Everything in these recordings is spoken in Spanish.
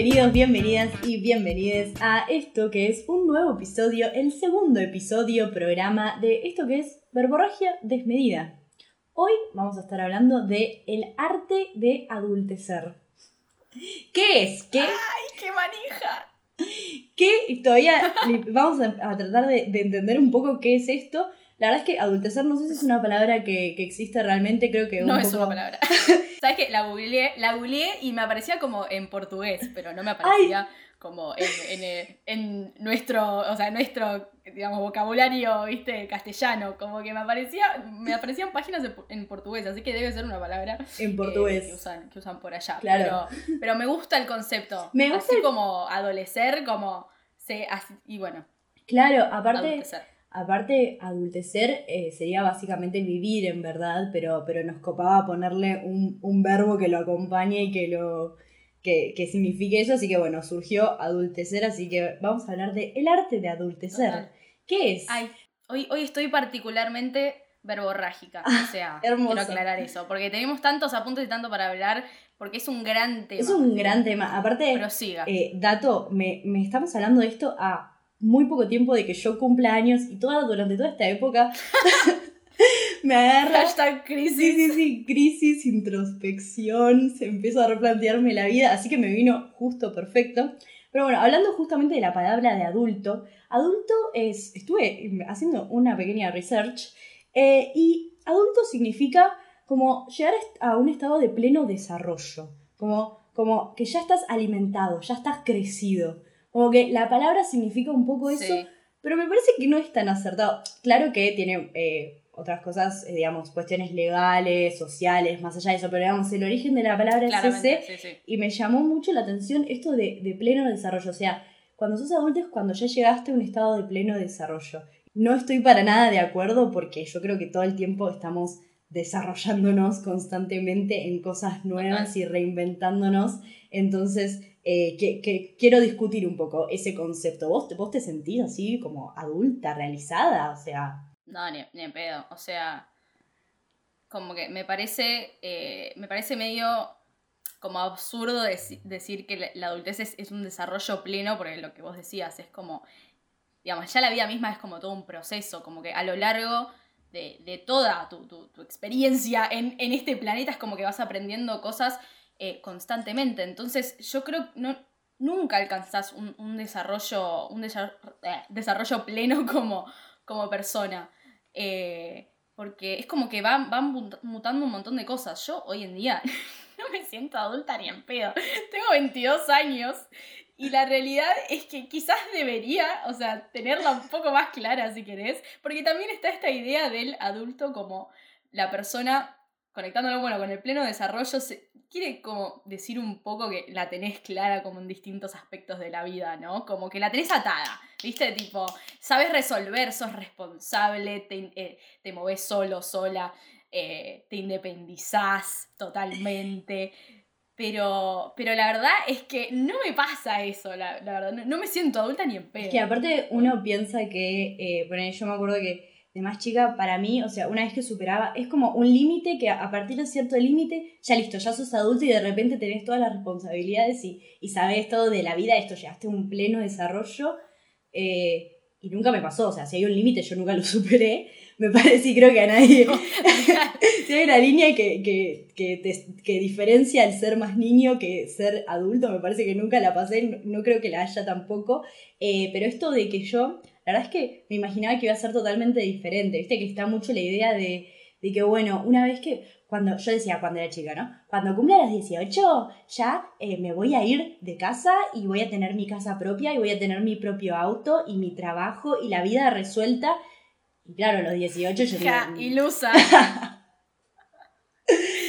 Bienvenidos, bienvenidas y bienvenides a esto que es un nuevo episodio, el segundo episodio programa de esto que es verborragia desmedida. Hoy vamos a estar hablando de el arte de adultecer. ¿Qué es? ¿Qué? ¡Ay, qué manija! ¿Qué? Todavía vamos a, tratar de, entender un poco qué es esto. La verdad es que adultecer no sé si es una palabra que, existe realmente, creo que... no es una palabra. ¿Sabes qué? La googleé, la googleé y me aparecía como en portugués, pero no me aparecía como en, en, nuestro, o sea, nuestro, digamos, vocabulario, viste, castellano, como que me aparecía, me aparecían páginas en portugués, así que debe ser una palabra en portugués que, usan, que usan por allá. Claro. Pero, me gusta el concepto. Me gusta así como adolecer, como se, y bueno. Claro, aparte. Adultecer. Aparte, adultecer eh, sería básicamente vivir en verdad, pero, pero nos copaba ponerle un, un verbo que lo acompañe y que lo, que, signifique eso, así que bueno, surgió adultecer, así que vamos a hablar de el arte de adultecer. ¿Qué es? Ay, hoy, hoy estoy particularmente verborrágica, o sea, quiero aclarar eso, porque tenemos tantos apuntes y tanto para hablar, porque es un gran tema. Es un gran tema, aparte, Prosiga. Eh, dato, me, me estamos hablando de esto a muy poco tiempo de que yo cumpla años y toda, durante toda esta época me agarra. Hashtag crisis. Sí, sí, sí, crisis, introspección, se empezó a replantearme la vida, así que me vino justo perfecto. Pero bueno, hablando justamente de la palabra de adulto, adulto es, estuve haciendo una pequeña research eh, y adulto significa como llegar a un estado de pleno desarrollo, como, como que ya estás alimentado, ya estás crecido, como que la palabra significa un poco eso, pero me parece que no es tan acertado. Claro que tiene eh, otras cosas, eh, digamos, cuestiones legales, sociales, más allá de eso, pero digamos, el origen de la palabra es ese, y me llamó mucho la atención esto de, de, pleno desarrollo, o sea, cuando sos adulto es cuando ya llegaste a un estado de pleno desarrollo. No estoy para nada de acuerdo porque yo creo que todo el tiempo estamos desarrollándonos constantemente en cosas nuevas y reinventándonos, entonces eh, que, quiero discutir un poco ese concepto. ¿Vos, ¿Vos te sentís así como adulta, realizada? O sea... No, ni, ni pedo. O sea, como que me parece, eh, me parece medio como absurdo decir que la, adultez es, un desarrollo pleno, porque lo que vos decías es como, digamos, ya la vida misma es como todo un proceso, como que a lo largo de, toda tu, experiencia en, este planeta es como que vas aprendiendo cosas eh, constantemente. Entonces yo creo que no, nunca alcanzás un, desarrollo, un desarrollo, eh, desarrollo pleno como, como persona. Eh, porque es como que van, van mutando un montón de cosas. Yo hoy en día no me siento adulta ni en pedo. Tengo 22 años y la realidad es que quizás debería, o sea, tenerla un poco más clara si querés, porque también está esta idea del adulto como la persona conectándolo bueno con el pleno desarrollo, quiere como decir un poco que la tenés clara como en distintos aspectos de la vida, ¿no? Como que la tenés atada, ¿viste? Tipo, sabes resolver, sos responsable, te, eh, te movés solo, sola, eh, te independizás totalmente. Pero, pero la verdad es que no me pasa eso, la, verdad. No, me siento adulta ni en pedo. Es que aparte uno piensa que, eh, bueno, yo me acuerdo que de más chica, para mí, o sea, una vez que superaba, es como un límite que a partir de cierto límite, ya listo, ya sos adulto y de repente tenés todas las responsabilidades y, y sabes todo de la vida, esto llegaste a un pleno desarrollo. Eh, y nunca me pasó, o sea, si hay un límite yo nunca lo superé, me parece y creo que a nadie. si hay una línea que, que, que, diferencia el ser más niño que ser adulto, me parece que nunca la pasé, no, creo que la haya tampoco, eh, pero esto de que yo la verdad es que me imaginaba que iba a ser totalmente diferente, viste que está mucho la idea de, que, bueno, una vez que, cuando yo decía cuando era chica, ¿no? Cuando cumpla los 18 ya eh, me voy a ir de casa y voy a tener mi casa propia y voy a tener mi propio auto y mi trabajo y la vida resuelta. Y claro, los 18 yo ja, ilusa.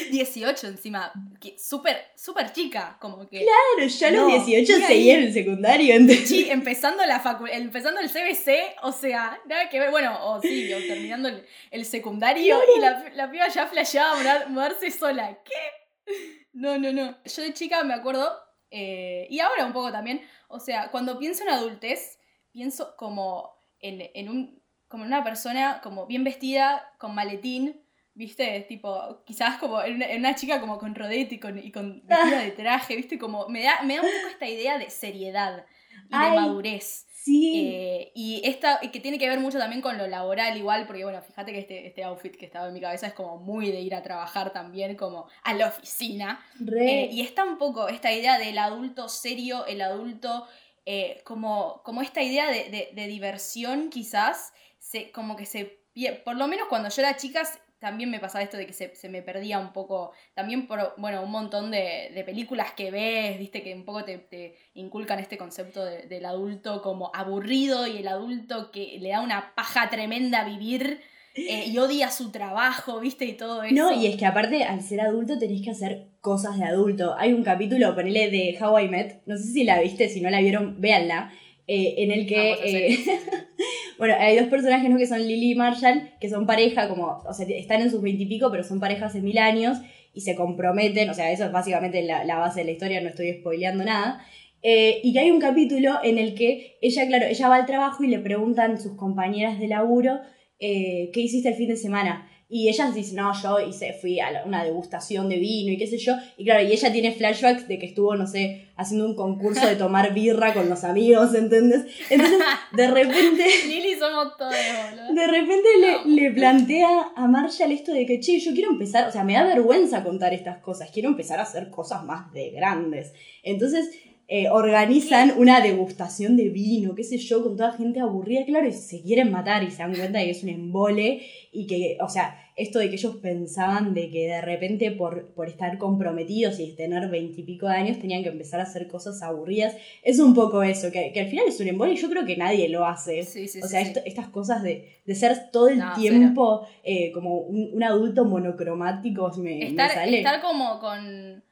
18 encima, súper, súper chica, como que... Claro, ya a los 18 seguía en el secundario. Sí, empezando, la empezando el CBC, o sea, nada que ver, bueno, o sí, o terminando el, secundario y la, la, piba ya flasheaba mudarse sola. ¿Qué? No, no, no. Yo de chica me acuerdo, eh, y ahora un poco también, o sea, cuando pienso en adultez, pienso como en, en un como una persona como bien vestida, con maletín, ¿viste? Tipo, quizás como en una, chica como con rodete y con, y con vestida de traje, ¿viste? Como me da, me da un poco esta idea de seriedad y de madurez. Sí. Eh, y esta, que tiene que ver mucho también con lo laboral igual, porque bueno, fíjate que este, este outfit que estaba en mi cabeza es como muy de ir a trabajar también, como a la oficina. Eh, y está un poco esta idea del adulto serio, el adulto eh, como, como esta idea de, de diversión quizás, se, como que se... Por lo menos cuando yo era chica también me pasaba esto de que se, me perdía un poco, también por, bueno, un montón de, películas que ves, viste, que un poco te, inculcan este concepto del adulto como aburrido y el adulto que le da una paja tremenda a vivir eh, y odia su trabajo, viste, y todo eso. No, y es que aparte al ser adulto tenés que hacer cosas de adulto. Hay un capítulo, ponele, de How I Met, no sé si la viste, si no la vieron, véanla eh, en el que, eh, bueno, hay dos personajes ¿no? que son Lily y Marshall, que son pareja, como, o sea, están en sus veintipico, pero son pareja hace mil años y se comprometen, o sea, eso es básicamente la, base de la historia, no estoy spoileando nada. Eh, y que hay un capítulo en el que ella, claro, ella va al trabajo y le preguntan sus compañeras de laburo, ¿qué hiciste el fin de semana? Y ella dice, no, yo hice, fui a una degustación de vino y qué sé yo. Y claro, y ella tiene flashbacks de que estuvo, no sé, haciendo un concurso de tomar birra con los amigos, ¿entendés? Entonces, de repente... Lili somos todos, De repente le, le, plantea a Marshall esto de que, che, yo quiero empezar, o sea, me da vergüenza contar estas cosas, quiero empezar a hacer cosas más de grandes. Entonces, eh, organizan una degustación de vino, qué sé yo, con toda gente aburrida, claro, y se quieren matar y se dan cuenta de que es un embole y que, o sea, esto de que ellos pensaban de que de repente por, por estar comprometidos y tener veintipico de años tenían que empezar a hacer cosas aburridas, es un poco eso, que, al final es un embole y yo creo que nadie lo hace. o sea, estas cosas de, ser todo el tiempo eh, como un, adulto monocromático me, estar, sale. Estar como con...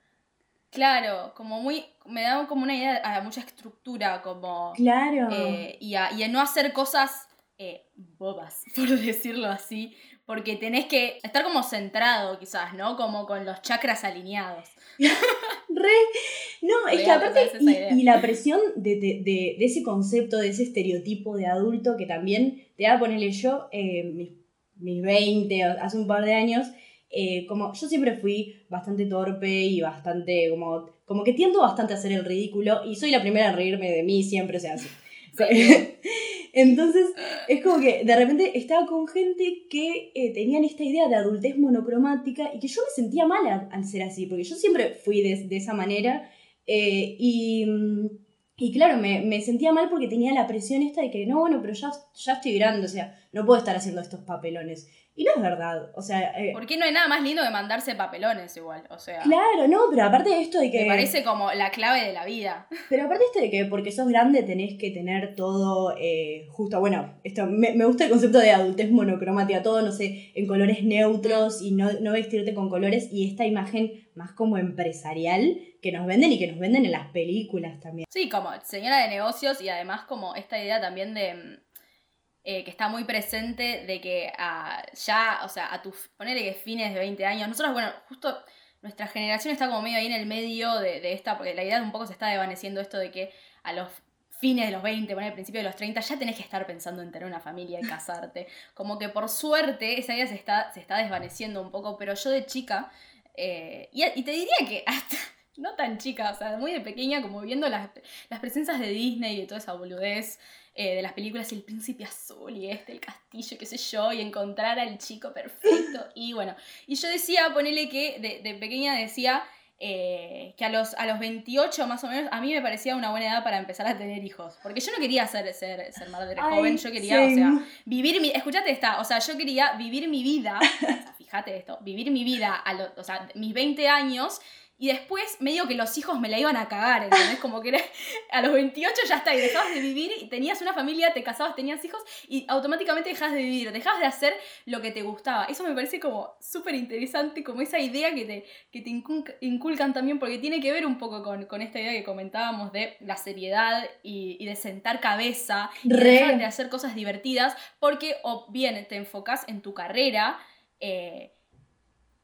Claro, como muy me da como una idea a mucha estructura, como... Claro. Eh, y, a, no hacer cosas eh, bobas, por decirlo así, porque tenés que estar como centrado quizás, ¿no? Como con los chakras alineados. Re. No, es que aparte, y, la presión de, ese concepto, de ese estereotipo de adulto que también te va a ponerle yo, eh, mis, mis 20, hace un par de años, como yo siempre fui bastante torpe y bastante como como que tiendo bastante a hacer el ridículo y soy la primera a reírme de mí siempre, o sea, así. Entonces, es como que de repente estaba con gente que eh, tenían esta idea de adultez monocromática y que yo me sentía mal al ser así, porque yo siempre fui de, esa manera eh, y, y, claro, me, me, sentía mal porque tenía la presión esta de que no, bueno, pero ya, ya estoy grande, o sea, no puedo estar haciendo estos papelones. Y no es verdad, o sea... Eh, Porque no hay nada más lindo que mandarse papelones igual, o sea... Claro, no, pero aparte de esto de que... Me parece como la clave de la vida. Pero aparte de esto de que porque sos grande tenés que tener todo eh, justo, bueno, esto me, gusta el concepto de adultez monocromática, todo, no sé, en colores neutros y no, no vestirte con colores y esta imagen más como empresarial que nos venden y que nos venden en las películas también. Sí, como señora de negocios y además como esta idea también de mm, eh, que está muy presente de que ya, o sea, a tus, ponele que fines de 20 años, nosotros, bueno, justo nuestra generación está como medio ahí en el medio de, esta, porque la idea un poco se está desvaneciendo esto de que a los fines de los 20, bueno, al principio de los 30, ya tenés que estar pensando en tener una familia y casarte. Como que por suerte esa idea se está, se está desvaneciendo un poco, pero yo de chica, eh, y, y, te diría que hasta no tan chica, o sea, muy de pequeña, como viendo las, las presencias de Disney y de toda esa boludez, eh, de las películas El Príncipe Azul y este, el castillo, qué sé yo, y encontrar al chico perfecto. Y bueno, y yo decía, ponele que de, pequeña decía eh, que a los, a los 28 más o menos, a mí me parecía una buena edad para empezar a tener hijos. Porque yo no quería ser, ser, ser madre joven, yo quería, o sea, vivir mi. Escuchate esta, o sea, yo quería vivir mi vida, fíjate esto, vivir mi vida a los, o sea, mis 20 años y después, medio que los hijos me la iban a cagar, ¿entendés? Como que a los 28 ya está, y dejabas de vivir, y tenías una familia, te casabas, tenías hijos, y automáticamente dejabas de vivir, dejabas de hacer lo que te gustaba. Eso me parece como súper interesante, como esa idea que te, que te inculcan también, porque tiene que ver un poco con, con esta idea que comentábamos de la seriedad y, y de sentar cabeza, y de hacer cosas divertidas, porque o bien te enfocas en tu carrera, eh,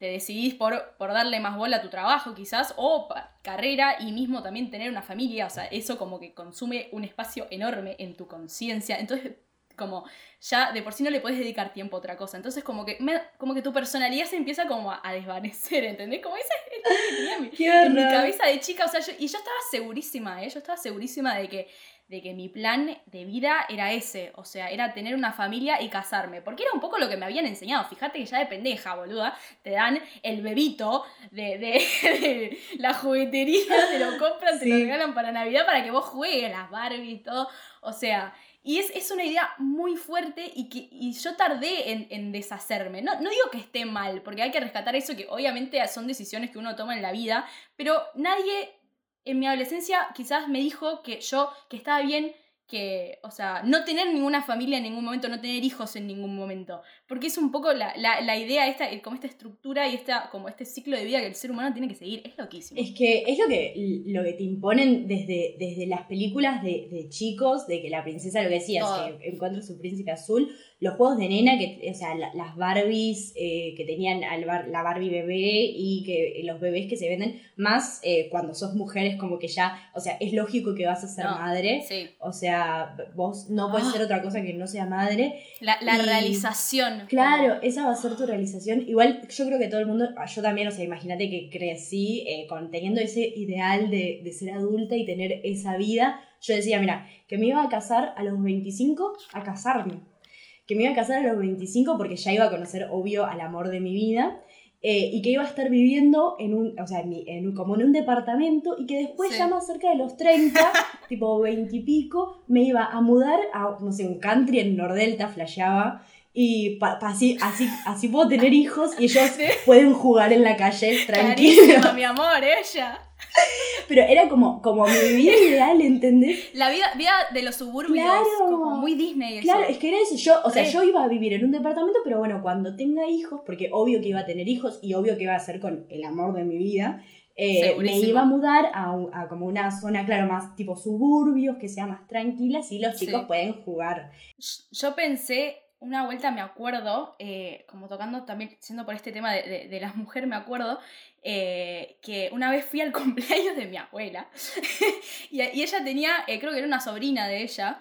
te decidís por, por darle más bola a tu trabajo quizás, o carrera y mismo también tener una familia, o sea, eso como que consume un espacio enorme en tu conciencia. Entonces, como ya de por sí no le puedes dedicar tiempo a otra cosa. Entonces como que, como que tu personalidad se empieza como a, desvanecer, ¿entendés? Como esa es mi, en mi cabeza de chica. O sea, y yo estaba segurísima, ¿eh? Yo estaba segurísima de que de que mi plan de vida era ese, o sea, era tener una familia y casarme, porque era un poco lo que me habían enseñado, fíjate que ya de pendeja, boluda, te dan el bebito de, de, la juguetería, te lo compran, te lo regalan para Navidad para que vos juegues las Barbie y todo, o sea, y es, es, una idea muy fuerte y que y yo tardé en, en deshacerme. No, no, digo que esté mal, porque hay que rescatar eso, que obviamente son decisiones que uno toma en la vida, pero nadie en mi adolescencia quizás me dijo que yo, que estaba bien que, o sea, no tener ninguna familia en ningún momento, no tener hijos en ningún momento, porque es un poco la, la, idea, esta, como esta estructura y esta, como este ciclo de vida que el ser humano tiene que seguir, es loquísimo. Es que es lo que, lo que te imponen desde, desde las películas de, de chicos, de que la princesa, lo que decías, que encuentra su príncipe azul, los juegos de nena, que, o sea, las Barbies eh, que tenían la Barbie bebé y que los bebés que se venden, más eh, cuando sos mujeres, como que ya, o sea, es lógico que vas a ser madre. O sea, vos no puedes ser ah. otra cosa que no sea madre. La, realización. Claro, esa va a ser tu realización. Igual yo creo que todo el mundo, ah, yo también, o sea, imagínate que crecí eh, con, teniendo ese ideal de, de ser adulta y tener esa vida. Yo decía, mira, que me iba a casar a los 25 a casarme que me iba a casar a los 25 porque ya iba a conocer, obvio, al amor de mi vida. Eh, y que iba a estar viviendo en un, o sea, en, un, como en un departamento y que después ya más cerca de los 30, tipo 20 y pico, me iba a mudar a, no sé, un country en Nordelta, flasheaba, y así, así, así puedo tener hijos y ellos pueden jugar en la calle tranquilo. mi amor, ella. Pero era como, como mi vida ideal, ¿entendés? La vida, vida de los suburbios, como muy Disney. Claro, es que era eso. Yo, o sea, yo iba a vivir en un departamento, pero bueno, cuando tenga hijos, porque obvio que iba a tener hijos y obvio que iba a ser con el amor de mi vida, eh, me iba a mudar a, a, como una zona, claro, más tipo suburbios, que sea más tranquila, y los chicos pueden jugar. Yo pensé una vuelta me acuerdo, eh, como tocando también, siendo por este tema de, de, las mujeres, me acuerdo eh, que una vez fui al cumpleaños de mi abuela y, ella tenía, eh, creo que era una sobrina de ella,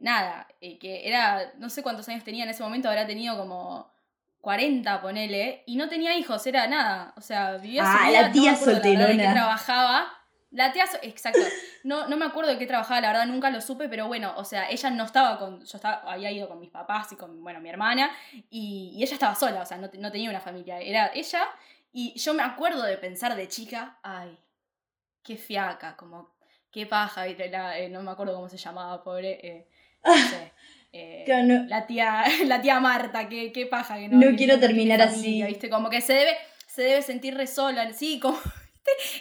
nada, que era, no sé cuántos años tenía en ese momento, habrá tenido como 40, ponele, y no tenía hijos, era nada, o sea, vivía ah, la tía solterona. que trabajaba la tía, exacto. No, no me acuerdo de qué trabajaba, la verdad nunca lo supe, pero bueno, o sea, ella no estaba con. Yo estaba, había ido con mis papás y con, bueno, mi hermana, y, ella estaba sola, o sea, no, no, tenía una familia. Era ella, y yo me acuerdo de pensar de chica, ay, qué fiaca, como, qué paja, eh, no me acuerdo cómo se llamaba, pobre. Eh, no sé. Eh, la, tía, la tía Marta, qué, qué paja que no. No quiero terminar así. ¿viste? Como que se debe, se debe sentir re sola, sí, como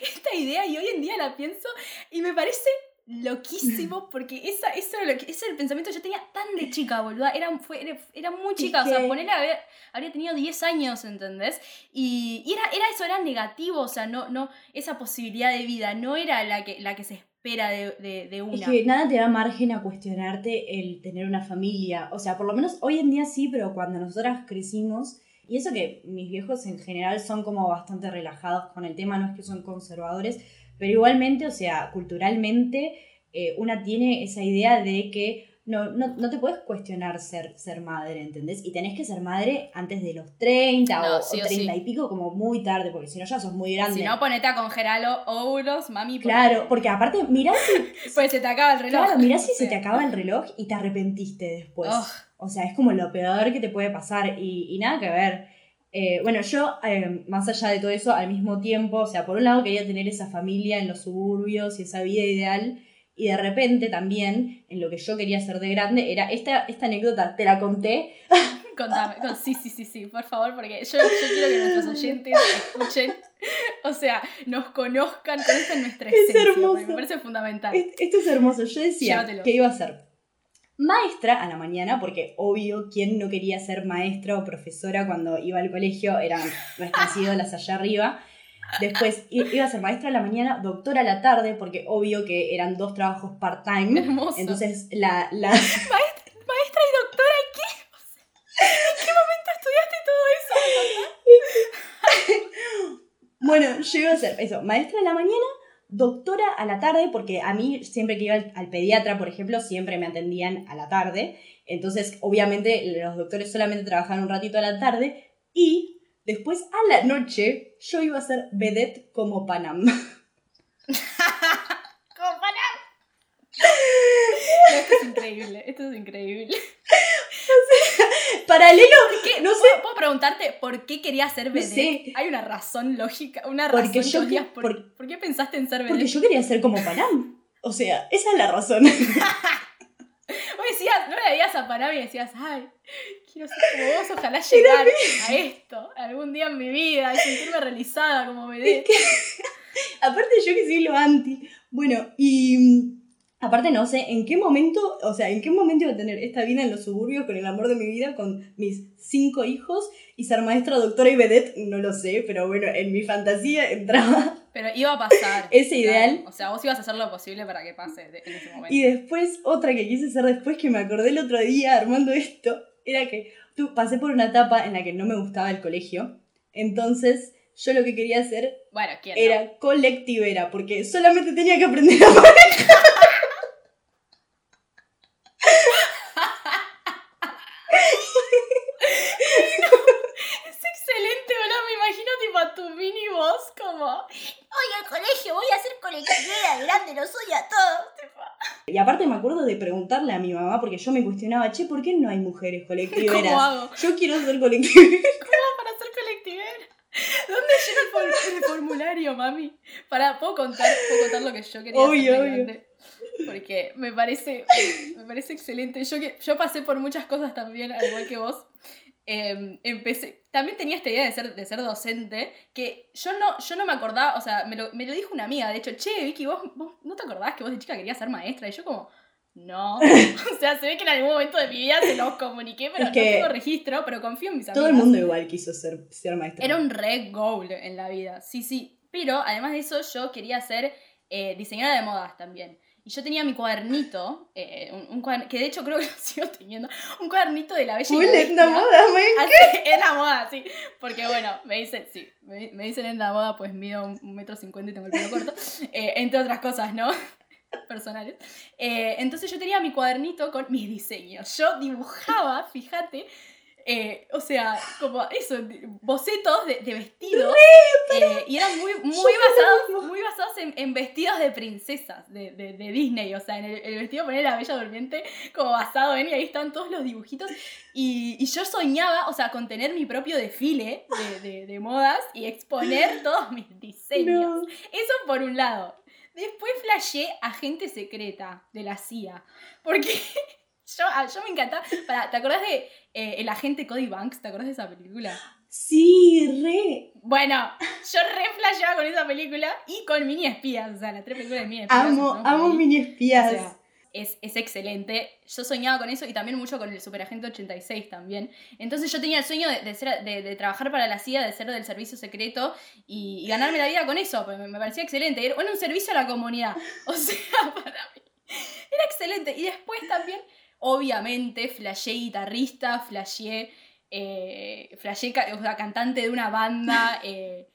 esta idea y hoy en día la pienso y me parece loquísimo porque esa, eso era lo que, ese era el pensamiento que yo tenía tan de chica, boluda. Era, fue, era, muy chica, o sea, ponerle habría, habría tenido 10 años, ¿entendés? Y, era, era eso, era negativo, o sea, no, no, esa posibilidad de vida no era la que, la que se espera de, de, una. Es que nada te da margen a cuestionarte el tener una familia. O sea, por lo menos hoy en día sí, pero cuando nosotras crecimos y eso que mis viejos en general son como bastante relajados con el tema, no es que son conservadores, pero igualmente, o sea, culturalmente, eh, una tiene esa idea de que no, no, no, te puedes cuestionar ser, ser madre, ¿entendés? Y tenés que ser madre antes de los 30 o, 30 y pico, como muy tarde, porque si no ya sos muy grande. Si no, ponete a congelar óvulos, mami. Claro, porque aparte, mirá si... pues se te acaba el reloj. Claro, mirá si se te acaba el reloj y te arrepentiste después. O sea, es como lo peor que te puede pasar y, nada que ver. Eh, bueno, yo, eh, más allá de todo eso, al mismo tiempo, o sea, por un lado quería tener esa familia en los suburbios y esa vida ideal, y de repente también, en lo que yo quería hacer de grande, era esta, esta anécdota, te la conté. Contame, sí, sí, sí, sí, por favor, porque yo, yo quiero que nuestros oyentes escuchen, o sea, nos conozcan, conozcan nuestra esencia, es hermoso. me parece fundamental. Esto es hermoso, yo decía que iba a ser maestra a la mañana, porque obvio, ¿quién no quería ser maestra o profesora cuando iba al colegio? Eran nuestras ídolas allá arriba. Después iba a ser maestra a la mañana, doctora a la tarde, porque obvio que eran dos trabajos part-time. Entonces, la, la... Maestra, y doctora, ¿qué? ¿En qué momento estudiaste todo eso? bueno, yo iba a ser eso, maestra a la mañana, doctora a la tarde, porque a mí siempre que iba al, al pediatra, por ejemplo, siempre me atendían a la tarde. Entonces, obviamente, los doctores solamente trabajaban un ratito a la tarde y después a la noche yo iba a ser vedette como Panam. ¡Como Panam! esto es increíble, esto es increíble. Paralelo, ¿Qué? no sé. ¿Puedo, puedo preguntarte por qué querías ser No vedette? sé. Hay una razón lógica, una Porque razón que yo odias que- por, por- ¿por qué pensaste en ser vedette? Porque yo quería ser como Panam. O sea, esa es la razón. Decías, no le veías a Panam y decías, ay, quiero ser como vos, ojalá llegar a esto algún día en mi vida y sentirme realizada como vedette. Aparte yo que soy lo anti. Bueno, y aparte no sé en qué momento, o sea, en qué momento iba a tener esta vida en los suburbios con el amor de mi vida, con mis cinco hijos y ser maestra, doctora y vedette, no lo sé, pero bueno, en mi fantasía entraba. Pero iba a pasar. Ese ideal. O sea, vos ibas a hacer lo posible para que pase de- en ese momento. Y después, otra que quise hacer después, que me acordé el otro día armando esto, era que tú pasé por una etapa en la que no me gustaba el colegio. Entonces, yo lo que quería hacer Bueno, ¿quién no? era colectivera, porque solamente tenía que aprender a manejar. Es excelente, ¿verdad? Me imagino tipo a tu mini voz como... Oye, al colegio voy a ser colectivera, grande, lo soy a todos. tipo. Y aparte me acuerdo de preguntarle a mi mamá, porque yo me cuestionaba, che, ¿por qué no hay mujeres colectiveras? ¿Cómo hago? Yo quiero ser colectivera. ¿Cómo para ser colectivera? ¿Dónde lleno el, for- el formulario, mami? Para, ¿puedo contar, ¿puedo contar lo que yo quería Obvio, obvio. Porque me parece, me parece excelente. Yo, que, yo pasé por muchas cosas también, al igual que vos. Eh, empecé, también tenía esta idea de ser, de ser docente, que yo no, yo no me acordaba, o sea, me lo, me lo dijo una amiga, de hecho, che, Vicky, vos, vos no te acordabas que vos de chica querías ser maestra, y yo como, no, o sea, se ve que en algún momento de mi vida se los comuniqué, pero Es que no tengo registro, pero confío en mis amigas. Todo el mundo igual quiso ser, ser maestra. Era un re goal en la vida, sí, sí. Pero además de eso, yo quería ser eh, diseñadora de modas también. Y yo tenía mi cuadernito, eh, un, un que de hecho creo que lo sigo teniendo, un cuadernito de la bella y Full la en la moda, man. Así, en la moda, sí. Porque bueno, me dicen, sí, me, me dicen en la moda, pues mido un, un metro cincuenta y tengo el pelo corto. eh, entre otras cosas, ¿no? Personales. Eh, entonces yo tenía mi cuadernito con mis diseños. Yo dibujaba, fíjate, eh, o sea, como eso, bocetos de, de vestidos. eh, y eran muy, muy basados, muy basados en, en vestidos de princesas de, de- de Disney. O sea, en el, el vestido poner la Bella Durmiente como basado en, y ahí están todos los dibujitos. Y, y yo soñaba, o sea, con tener mi propio desfile de, modas y exponer todos mis diseños. No. Eso por un lado. Después flashé Agente Secreta de la CIA. Porque yo, ah, yo me encantaba. Pará, ¿Te acordás de eh, El Agente Cody Banks? ¿Te acordás de esa película? Sí, re. Bueno, yo re flasheaba con esa película y con Mini Espías. O sea, las tres películas de Mini Espías. Amo, amo mini O espías. sea, es, es excelente. Yo soñaba con eso y también mucho con el Superagente 86 también. Entonces yo tenía el sueño de, de trabajar para la CIA, de ser del servicio secreto y, ganarme la vida con eso. Me, me parecía excelente. Era un servicio a la comunidad. O sea, para mí. Era excelente. Y después también, obviamente, flashé guitarrista, flashé, eh, o sea, cantante de una banda. eh,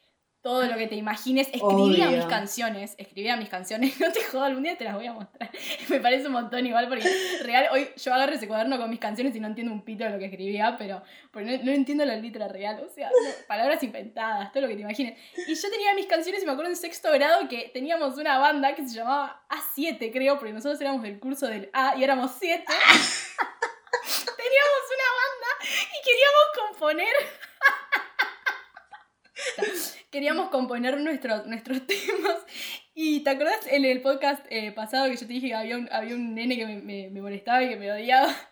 todo lo que te imagines, escribía Obvio. mis canciones, escribía mis canciones, no te jodo, algún día te las voy a mostrar. Me parece un montón igual porque real, hoy yo agarro ese cuaderno con mis canciones y no entiendo un pito de lo que escribía, pero porque no, no entiendo la letra real, o sea, no, palabras inventadas, todo lo que te imagines. Y yo tenía mis canciones y me acuerdo en sexto grado que teníamos una banda que se llamaba A7, creo, porque nosotros éramos del curso del A y éramos 7. teníamos una banda y queríamos componer queríamos componer nuestros, nuestros temas. Y te acordás en el podcast eh, pasado que yo te dije que había un, había un nene que me, me- me molestaba y que me odiaba.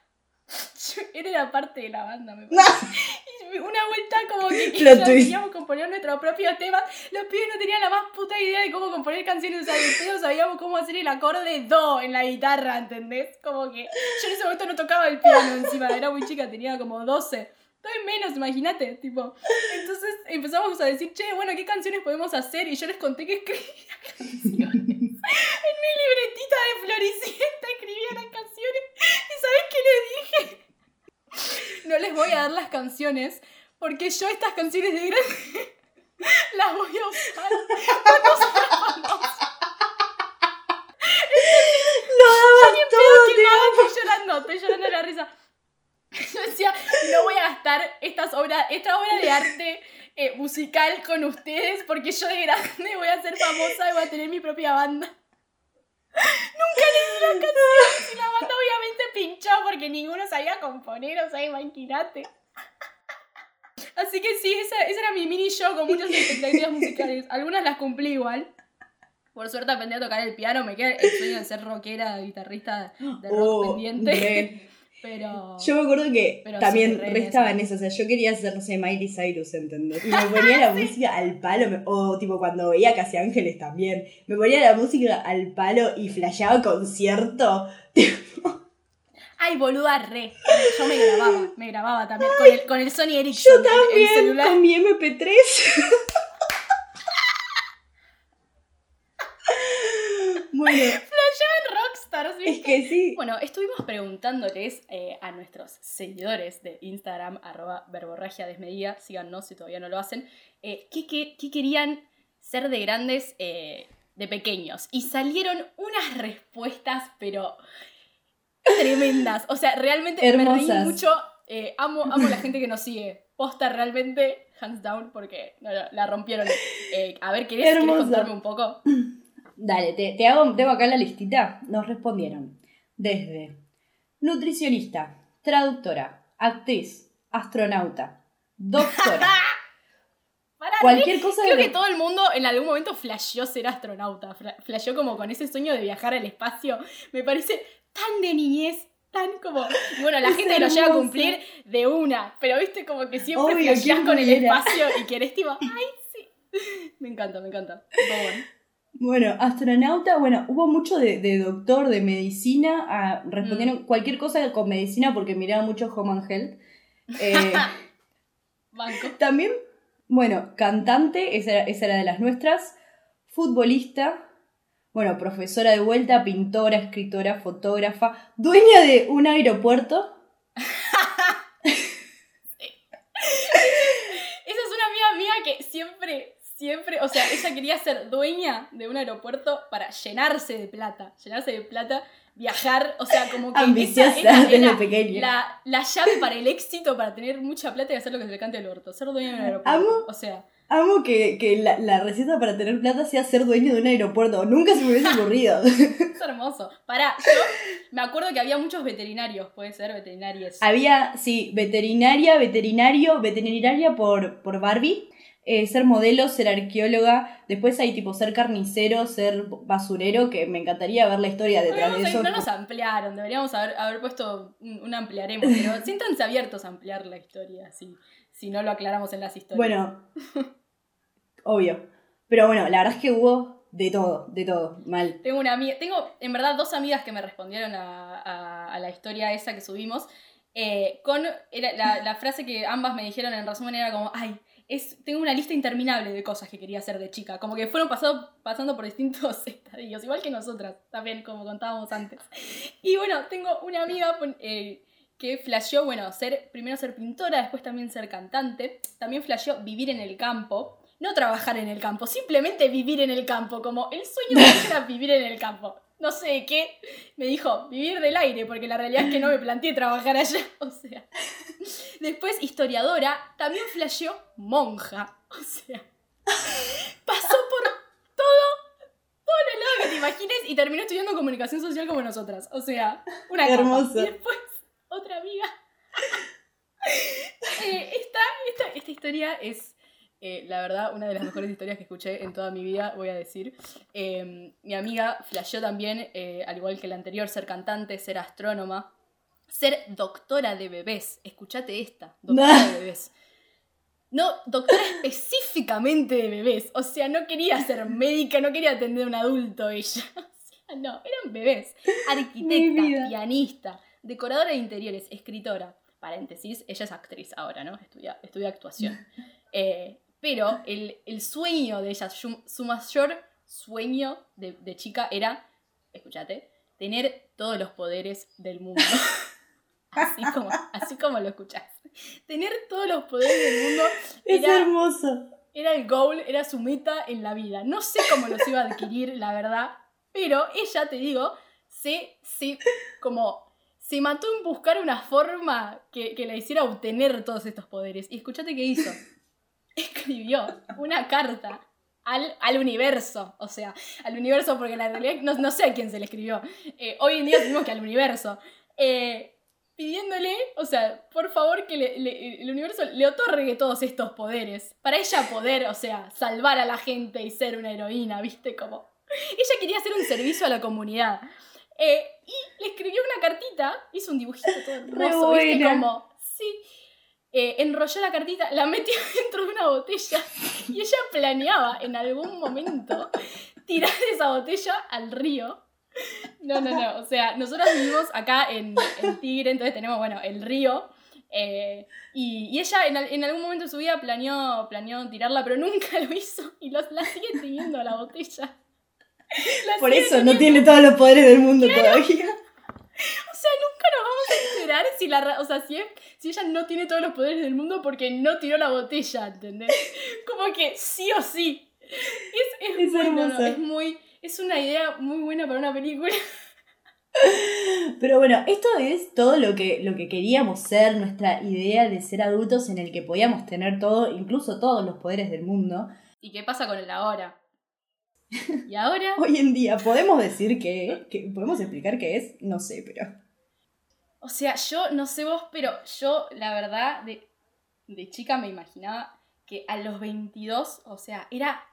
Yo, era parte de la banda, me parece. Una vuelta como que, queríamos componer nuestros propios temas. Los pibes no tenían la más puta idea de cómo componer canciones. O sea, pedo sabíamos cómo hacer el acorde do en la guitarra, ¿entendés? Como que yo en ese momento no tocaba el piano encima. Era muy chica, tenía como 12 estoy menos, imagínate, tipo. Entonces empezamos a decir, che, bueno, ¿qué canciones podemos hacer? Y yo les conté que escribía canciones. en mi libretita de Floricienta escribía las canciones. ¿Y sabes qué le dije? No les voy a dar las canciones, porque yo estas canciones de grande las voy a usar cuando Lo daba todo, estoy llorando, la. Yo decía, no voy a gastar estas obras, esta obra de arte eh, musical con ustedes porque yo de grande voy a ser famosa y voy a tener mi propia banda. Nunca leí las canciones y la banda obviamente pinchó porque ninguno sabía componer, o sea, imagínate. Así que sí, esa, esa era mi mini show con muchas expectativas musicales. Algunas las cumplí igual. Por suerte aprendí a tocar el piano, me queda el sueño de ser rockera, guitarrista de rock Oh, pendiente. Pero. Yo me acuerdo que también sí, re re en eso, o sea, yo quería ser, no sé, Miley Cyrus, ¿entendés? Y me ponía la música al palo, me- o tipo cuando veía Casi Ángeles también, me ponía la música al palo y flasheaba concierto. Ay, boluda, re. Yo me grababa, me grababa también con el, con el Sony Ericsson. Yo el- el también, celular. con mi MP3. bueno, Rockstars, es ¿viste? Que sí. Bueno, estuvimos preguntándoles eh, a nuestros seguidores de Instagram, arroba verborragia desmedida, síganos si todavía no lo hacen, eh, ¿qué, qué- qué querían ser de grandes eh, de pequeños? Y salieron unas respuestas, pero tremendas. O sea, realmente me reí mucho. amo, amo la gente que nos sigue. Posta realmente, hands down, porque no, no, la rompieron. A ver, ¿querés, ¿querés contarme un poco? Dale, te, te hago, tengo acá la listita. Nos respondieron desde nutricionista, traductora, actriz, astronauta, doctora, Pará, cualquier cosa Creo de- que todo el mundo en algún momento flasheó ser astronauta, fla- flasheó como con ese sueño de viajar al espacio. Me parece tan de niñez, tan como... Bueno, la Es gente lo llega a hermoso. cumplir de una, pero viste como que siempre Obvio, flasheás ¿quién con el espacio y querés tipo, ay, sí. Me encanta, me encanta. Todo bueno. Bueno, astronauta, bueno, hubo mucho de, de doctor, de medicina, ah, respondieron Mm. cualquier cosa con medicina porque miraba mucho Home and Health. Eh, Banco. también, bueno, cantante, esa era, esa era de las nuestras, futbolista, bueno, profesora de vuelta, pintora, escritora, fotógrafa, dueña de un aeropuerto. Esa es una amiga mía que siempre, siempre, o sea, ella quería ser dueña de un aeropuerto para llenarse de plata, llenarse de plata, viajar, o sea, como que Ambiciosa esa era- desde era pequeña. La, la llave para el éxito, para tener mucha plata y hacer lo que se le cante el orto, ser dueña de un aeropuerto. Amo. O sea, Amo que, que la, la receta para tener plata sea ser dueño de un aeropuerto. Nunca se me hubiese ocurrido. es hermoso. Pará, yo me acuerdo que había muchos veterinarios, puede ser, veterinarios. Había, sí, veterinaria, veterinario, veterinaria por, por Barbie, eh, ser modelo, ser arqueóloga, después hay tipo ser carnicero, ser basurero, que me encantaría ver la historia detrás de eso. no nos ampliaron, deberíamos haber, haber puesto un, un ampliaremos, pero siéntanse abiertos a ampliar la historia, si, si no lo aclaramos en las historias. Bueno, obvio. Pero bueno, la verdad es que hubo de todo, de todo, mal. Tengo una amiga, tengo en verdad dos amigas que me respondieron a, a- a la historia esa que subimos. eh, con era, la, la frase que ambas me dijeron en resumen era como, ay, es, tengo una lista interminable de cosas que quería hacer de chica. Como que fueron pasado, pasando por distintos estadios, igual que nosotras, también, como contábamos antes. Y bueno, tengo una amiga eh, que flasheó, bueno, ser, primero ser pintora, después también ser cantante. También flasheó vivir en el campo. No trabajar en el campo, simplemente vivir en el campo, como el sueño era vivir en el campo. No sé de qué, me dijo vivir del aire, porque la realidad es que no me planteé trabajar allá. O sea. Después, historiadora, también flasheó monja. O sea. Pasó por todo, todos los lados que te imagines y terminó estudiando comunicación social como nosotras. O sea, una capa. Hermoso. Y después, otra amiga. Eh, esta, esta, esta historia es, eh, la verdad, una de las mejores historias que escuché en toda mi vida, voy a decir. Eh, mi amiga flasheó también, eh, al igual que la anterior, ser cantante, ser astrónoma, ser doctora de bebés. Escuchate esta, doctora de bebés. No, doctora específicamente de bebés. O sea, no quería ser médica, no quería atender a un adulto ella. O sea, no, eran bebés. Arquitecta, pianista, decoradora de interiores, escritora. Paréntesis, ella es actriz ahora, ¿no? Estudia, estudia actuación. Eh, pero el, el sueño de ella, su, su mayor sueño de, de chica era, escúchate, tener todos los poderes del mundo. Así como, así como lo escuchás. Tener todos los poderes del mundo Es era, hermoso. era el goal, era su meta en la vida. No sé cómo los iba a adquirir, la verdad, pero ella, te digo, se, se, como, se mató en buscar una forma que, que la hiciera obtener todos estos poderes. Y escúchate qué hizo. Escribió una carta al, universo, o sea, al universo, porque en la realidad no, sé a quién se le escribió. Eh, hoy en día decimos que al universo. Eh, pidiéndole, o sea, por favor que el universo le otorgue todos estos poderes. Para ella poder, o sea, salvar a la gente y ser una heroína, ¿viste? Como... Ella quería hacer un servicio a la comunidad. Eh, y le escribió una cartita, hizo un dibujito todo hermoso, ¿viste? Como, sí. Eh, enrolló la cartita, la metió dentro de una botella y ella planeaba en algún momento tirar esa botella al río no, no, no. O sea, nosotros vivimos acá en, Tigre, entonces tenemos, bueno, el río. Eh, y, ella en, algún momento de su vida planeó, planeó tirarla, pero nunca lo hizo. Y los, la sigue teniendo la botella. Por eso no tiene todos los poderes del mundo todavía. O sea, nunca nos vamos a enterar si la o sea, si, si ella no tiene todos los poderes del mundo porque no tiró la botella, ¿entendés? Como que sí o sí. Es, es, es muy es una idea muy buena para una película. Pero bueno, esto es todo lo que, lo que queríamos ser, nuestra idea de ser adultos en el que podíamos tener todo, incluso todos los poderes del mundo. ¿Y qué pasa con el ahora? ¿Y ahora? Hoy en día, ¿podemos decir que, que podemos explicar qué es? No sé, pero... O sea, yo no sé vos, pero yo la verdad de, de chica me imaginaba que a los 22, o sea, era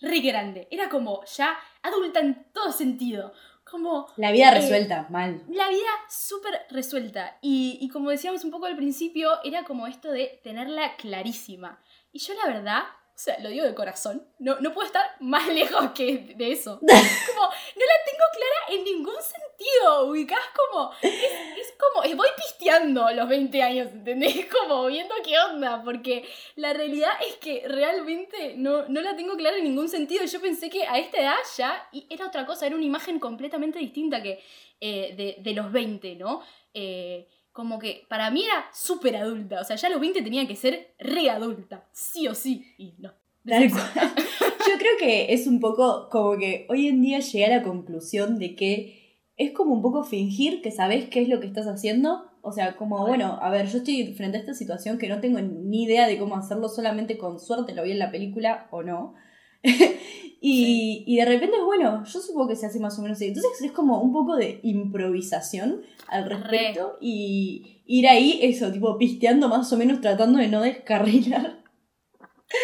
re grande. Era como ya adulta en todo sentido. Como. La vida eh, resuelta, mal. La vida súper resuelta. Y, y como decíamos un poco al principio, era como esto de tenerla clarísima. Y yo, la verdad, o sea, lo digo de corazón. No, no puedo estar más lejos que de eso. Como, no la tengo clara en ningún sentido. Ubicás como. Es, como. Voy pisteando los 20 años, ¿entendés? Como viendo qué onda. Porque la realidad es que realmente no, no la tengo clara en ningún sentido. Yo pensé que a esta edad ya. Y era otra cosa, era una imagen completamente distinta que eh, de, de, los 20, ¿no? Eh, como que para mí era súper adulta. O sea, ya los 20 tenían que ser re adulta, sí o sí. Y no. Yo creo que es un poco como que hoy en día llegué a la conclusión de que es como un poco fingir que sabes qué es lo que estás haciendo. O sea, como, bueno, a ver, yo estoy frente a esta situación que no tengo ni idea de cómo hacerlo, solamente con suerte lo vi en la película o no. y, y, de repente, bueno, yo supongo que se hace más o menos así. Entonces es como un poco de improvisación al respecto y ir ahí, eso, tipo pisteando más o menos, tratando de no descarrilar.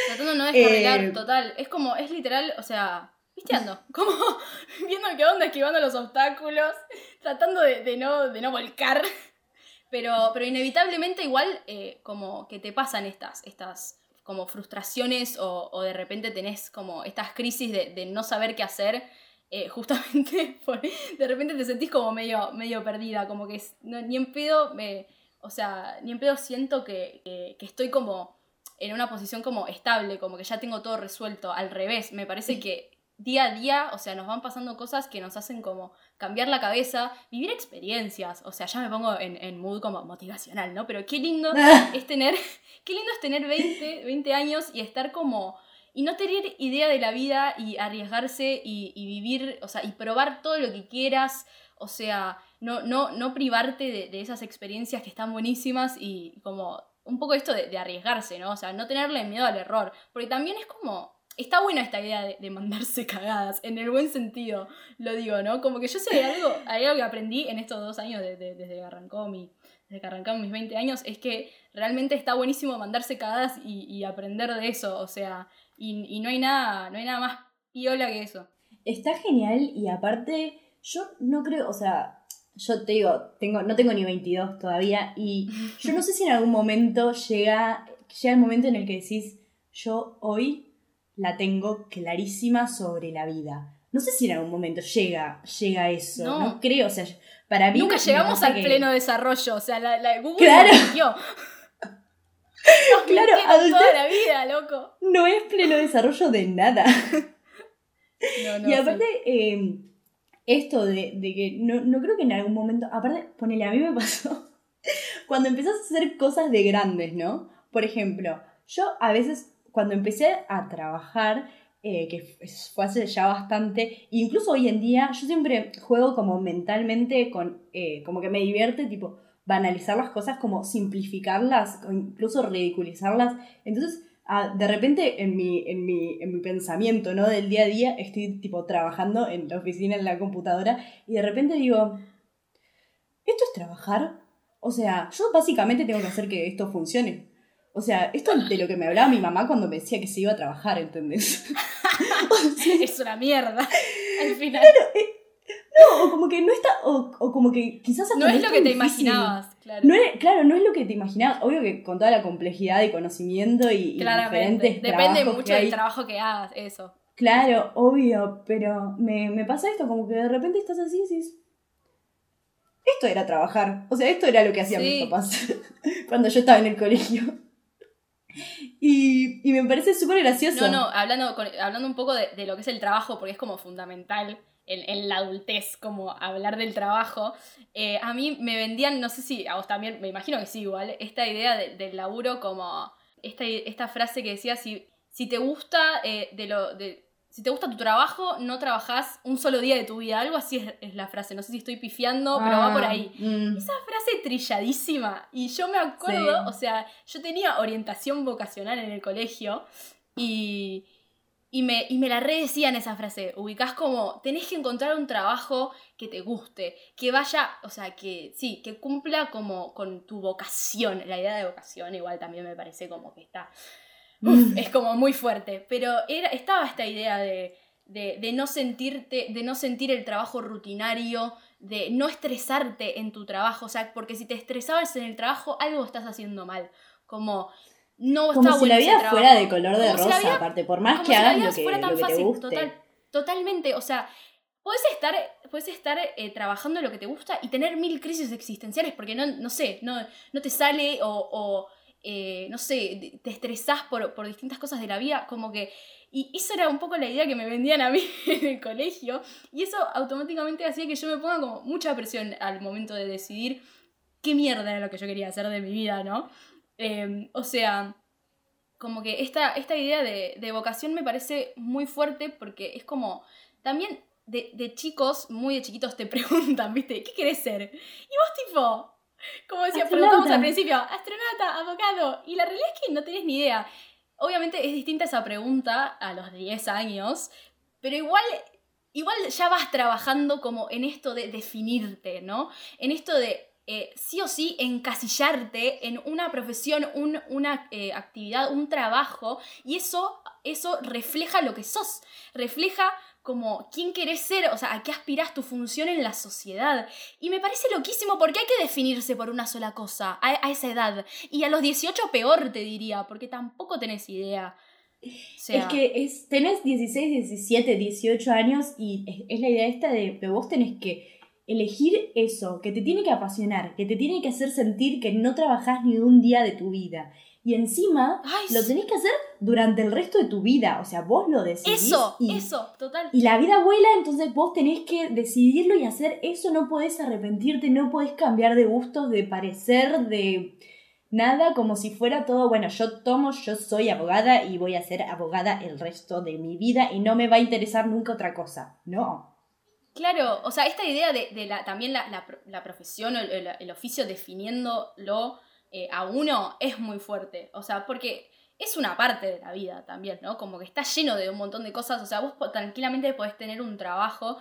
Tratando de no descarrilar, eh, total. Es como, es literal, o sea, pisteando, como viendo qué onda, esquivando los obstáculos, tratando de, no, de no volcar. Pero, pero inevitablemente igual eh, como que te pasan estas, estas como frustraciones o, de repente tenés como estas crisis de, no saber qué hacer, eh, justamente de repente te sentís como medio, medio perdida, como que ni en pedo, me, o sea, ni en pedo siento que, estoy como en una posición como estable, como que ya tengo todo resuelto, al revés, me parece que día a día, o sea, nos van pasando cosas que nos hacen como cambiar la cabeza, vivir experiencias, o sea, ya me pongo en, en mood como motivacional, ¿no? Pero qué lindo es tener, qué lindo es tener 20, 20 años y estar como, y no tener idea de la vida y arriesgarse y, vivir, o sea, y probar todo lo que quieras, o sea, no, no, no privarte de, esas experiencias que están buenísimas y como un poco esto de, de arriesgarse, ¿no? O sea, no tenerle miedo al error, porque también es como Está buena esta idea de, mandarse cagadas, en el buen sentido, lo digo, ¿no? Como que yo sé algo, hay algo que aprendí en estos dos años desde que arrancó mi, desde que arrancaron mis 20 años, es que realmente está buenísimo mandarse cagadas y, aprender de eso, o sea, y, no hay nada, no hay nada más piola que eso. Está genial y aparte, yo no creo, o sea, yo te digo, tengo, no tengo ni 22 todavía y yo no sé si en algún momento llega, llega el momento en el que decís, yo hoy la tengo clarísima sobre la vida. No sé si en algún momento llega, llega eso. No, creo, o sea, para mí. Nunca llegamos al pleno desarrollo, o sea, la, la Google claro. claro, toda la vida, loco. No es pleno desarrollo de nada. No, no, y aparte, em, esto de, de que no, no, creo que en algún momento. Aparte, ponele, a mí me pasó. Cuando empezás a hacer cosas de grandes, ¿no? Por ejemplo, yo a veces cuando empecé a trabajar, eh, que fue hace ya bastante. incluso hoy en día yo siempre juego como mentalmente con, eh, como que me divierte, tipo, banalizar las cosas, como simplificarlas, incluso ridiculizarlas. Entonces, ah, de repente en mi, en, mi, en mi pensamiento, ¿no? Del día a día, estoy tipo trabajando en la oficina, en la computadora, y de repente digo, ¿esto es trabajar? O sea, yo básicamente tengo que hacer que esto funcione. O sea, esto es de lo que me hablaba mi mamá cuando me decía que se iba a trabajar, ¿entendés? es una mierda. Al final. Eh, no, o como que no está, o, como que quizás hasta No es lo que te imaginabas, claro. No claro, no es lo que te imaginabas. Obvio que con toda la complejidad y conocimiento y, diferentes Depende mucho del trabajo que hagas, eso. Claro, obvio, pero me, me pasa esto, como que de repente estás así y dices, esto era trabajar. O sea, esto era lo que hacían mis papás cuando yo estaba en el colegio. Y, me parece súper gracioso. No, no, hablando, hablando un poco de, lo que es el trabajo, porque es como fundamental en, la adultez, como hablar del trabajo. Eh, a mí me vendían, no sé si a vos también, me imagino que sí, igual, esta idea del laburo como esta, esta frase que decía, si, si te gusta eh, de lo... De, si te gusta tu trabajo, no trabajás un solo día de tu vida. Algo así es, la frase. No sé si estoy pifiando, pero va por ahí. Ah, mm. Esa frase trilladísima. Y yo me acuerdo, o sea, yo tenía orientación vocacional en el colegio y, y, me, y me la redecían esa frase. Ubicás como, tenés que encontrar un trabajo que te guste, que vaya, o sea, que sí, que cumpla como con tu vocación. La idea de vocación igual también me parece como que está Mm. es como muy fuerte. Pero era, estaba esta idea de, no sentirte, de no sentir el trabajo rutinario, de no estresarte en tu trabajo. O sea, porque si te estresabas en el trabajo, algo estás haciendo mal. Como no como si la vida fuera de color de rosa, aparte, por más que hagas lo que, fuera tan fácil, totalmente, o sea, puedes estar, puedes estar eh, trabajando lo que te gusta y tener mil crisis existenciales porque no, no sé, no, no te sale o eh, no sé, te estresás por, distintas cosas de la vida, como que... Y esa era un poco la idea que me vendían a mí en el colegio, y eso automáticamente hacía que yo me ponga como mucha presión al momento de decidir qué mierda era lo que yo quería hacer de mi vida, ¿no? Em, o sea, como que esta, esta idea de, de, vocación me parece muy fuerte porque es como, también de, de chicos, muy de chiquitos te preguntan, ¿viste? ¿Qué querés ser? Y vos tipo, como decía, preguntamos al principio, astronauta, abogado. Y la realidad es que no tenés ni idea. Obviamente es distinta esa pregunta a los 10 años, pero igual, igual ya vas trabajando como en esto de definirte, ¿no? En esto de eh, sí o sí encasillarte en una profesión, una eh, actividad, un trabajo, y eso, eso refleja lo que sos, refleja como quién querés ser, o sea, a qué aspirás tu función en la sociedad. Y me parece loquísimo porque hay que definirse por una sola cosa a, esa edad. Y a los 18 peor te diría, porque tampoco tenés idea. es que es, tenés 16, 17, 18 años y es, la idea esta de que vos tenés que elegir eso, que te tiene que apasionar, que te tiene que hacer sentir que no trabajás ni un día de tu vida y encima lo tenés que hacer durante el resto de tu vida. O sea, vos lo decidís. Eso, eso, total. Y la vida vuela, entonces vos tenés que decidirlo y hacer eso. No podés arrepentirte, no podés cambiar de gustos, de parecer, de nada, como si fuera todo, bueno, yo tomo, yo soy abogada y voy a ser abogada el resto de mi vida y no me va a interesar nunca otra cosa. No. Claro, o sea, esta idea de, la, también la, profesión o el, el oficio definiéndolo eh, a uno es muy fuerte. O sea, porque es una parte de la vida también, ¿no? Como que está lleno de un montón de cosas. O sea, vos tranquilamente podés tener un trabajo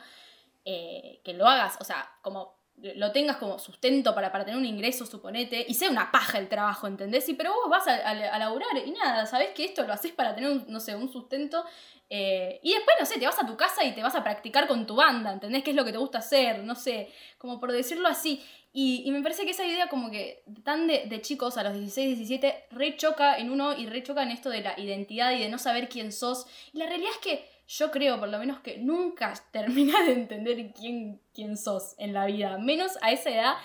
eh, que lo hagas, o sea, como lo tengas como sustento para, para tener un ingreso, suponete, y sea una paja el trabajo, ¿entendés? Y pero vos vas a, a, laburar y nada, sabés que esto lo haces para tener, un, no sé, un sustento. Eh, y después, no sé, te vas a tu casa y te vas a practicar con tu banda, ¿entendés? ¿Qué es lo que te gusta hacer? No sé, como por decirlo así. Y, me parece que esa idea como que tan de, chicos a los 16, 17 rechoca en uno y rechoca en esto de la identidad y de no saber quién sos. Y la realidad es que yo creo por lo menos que nunca terminas de entender quién, quién sos en la vida. Menos a esa edad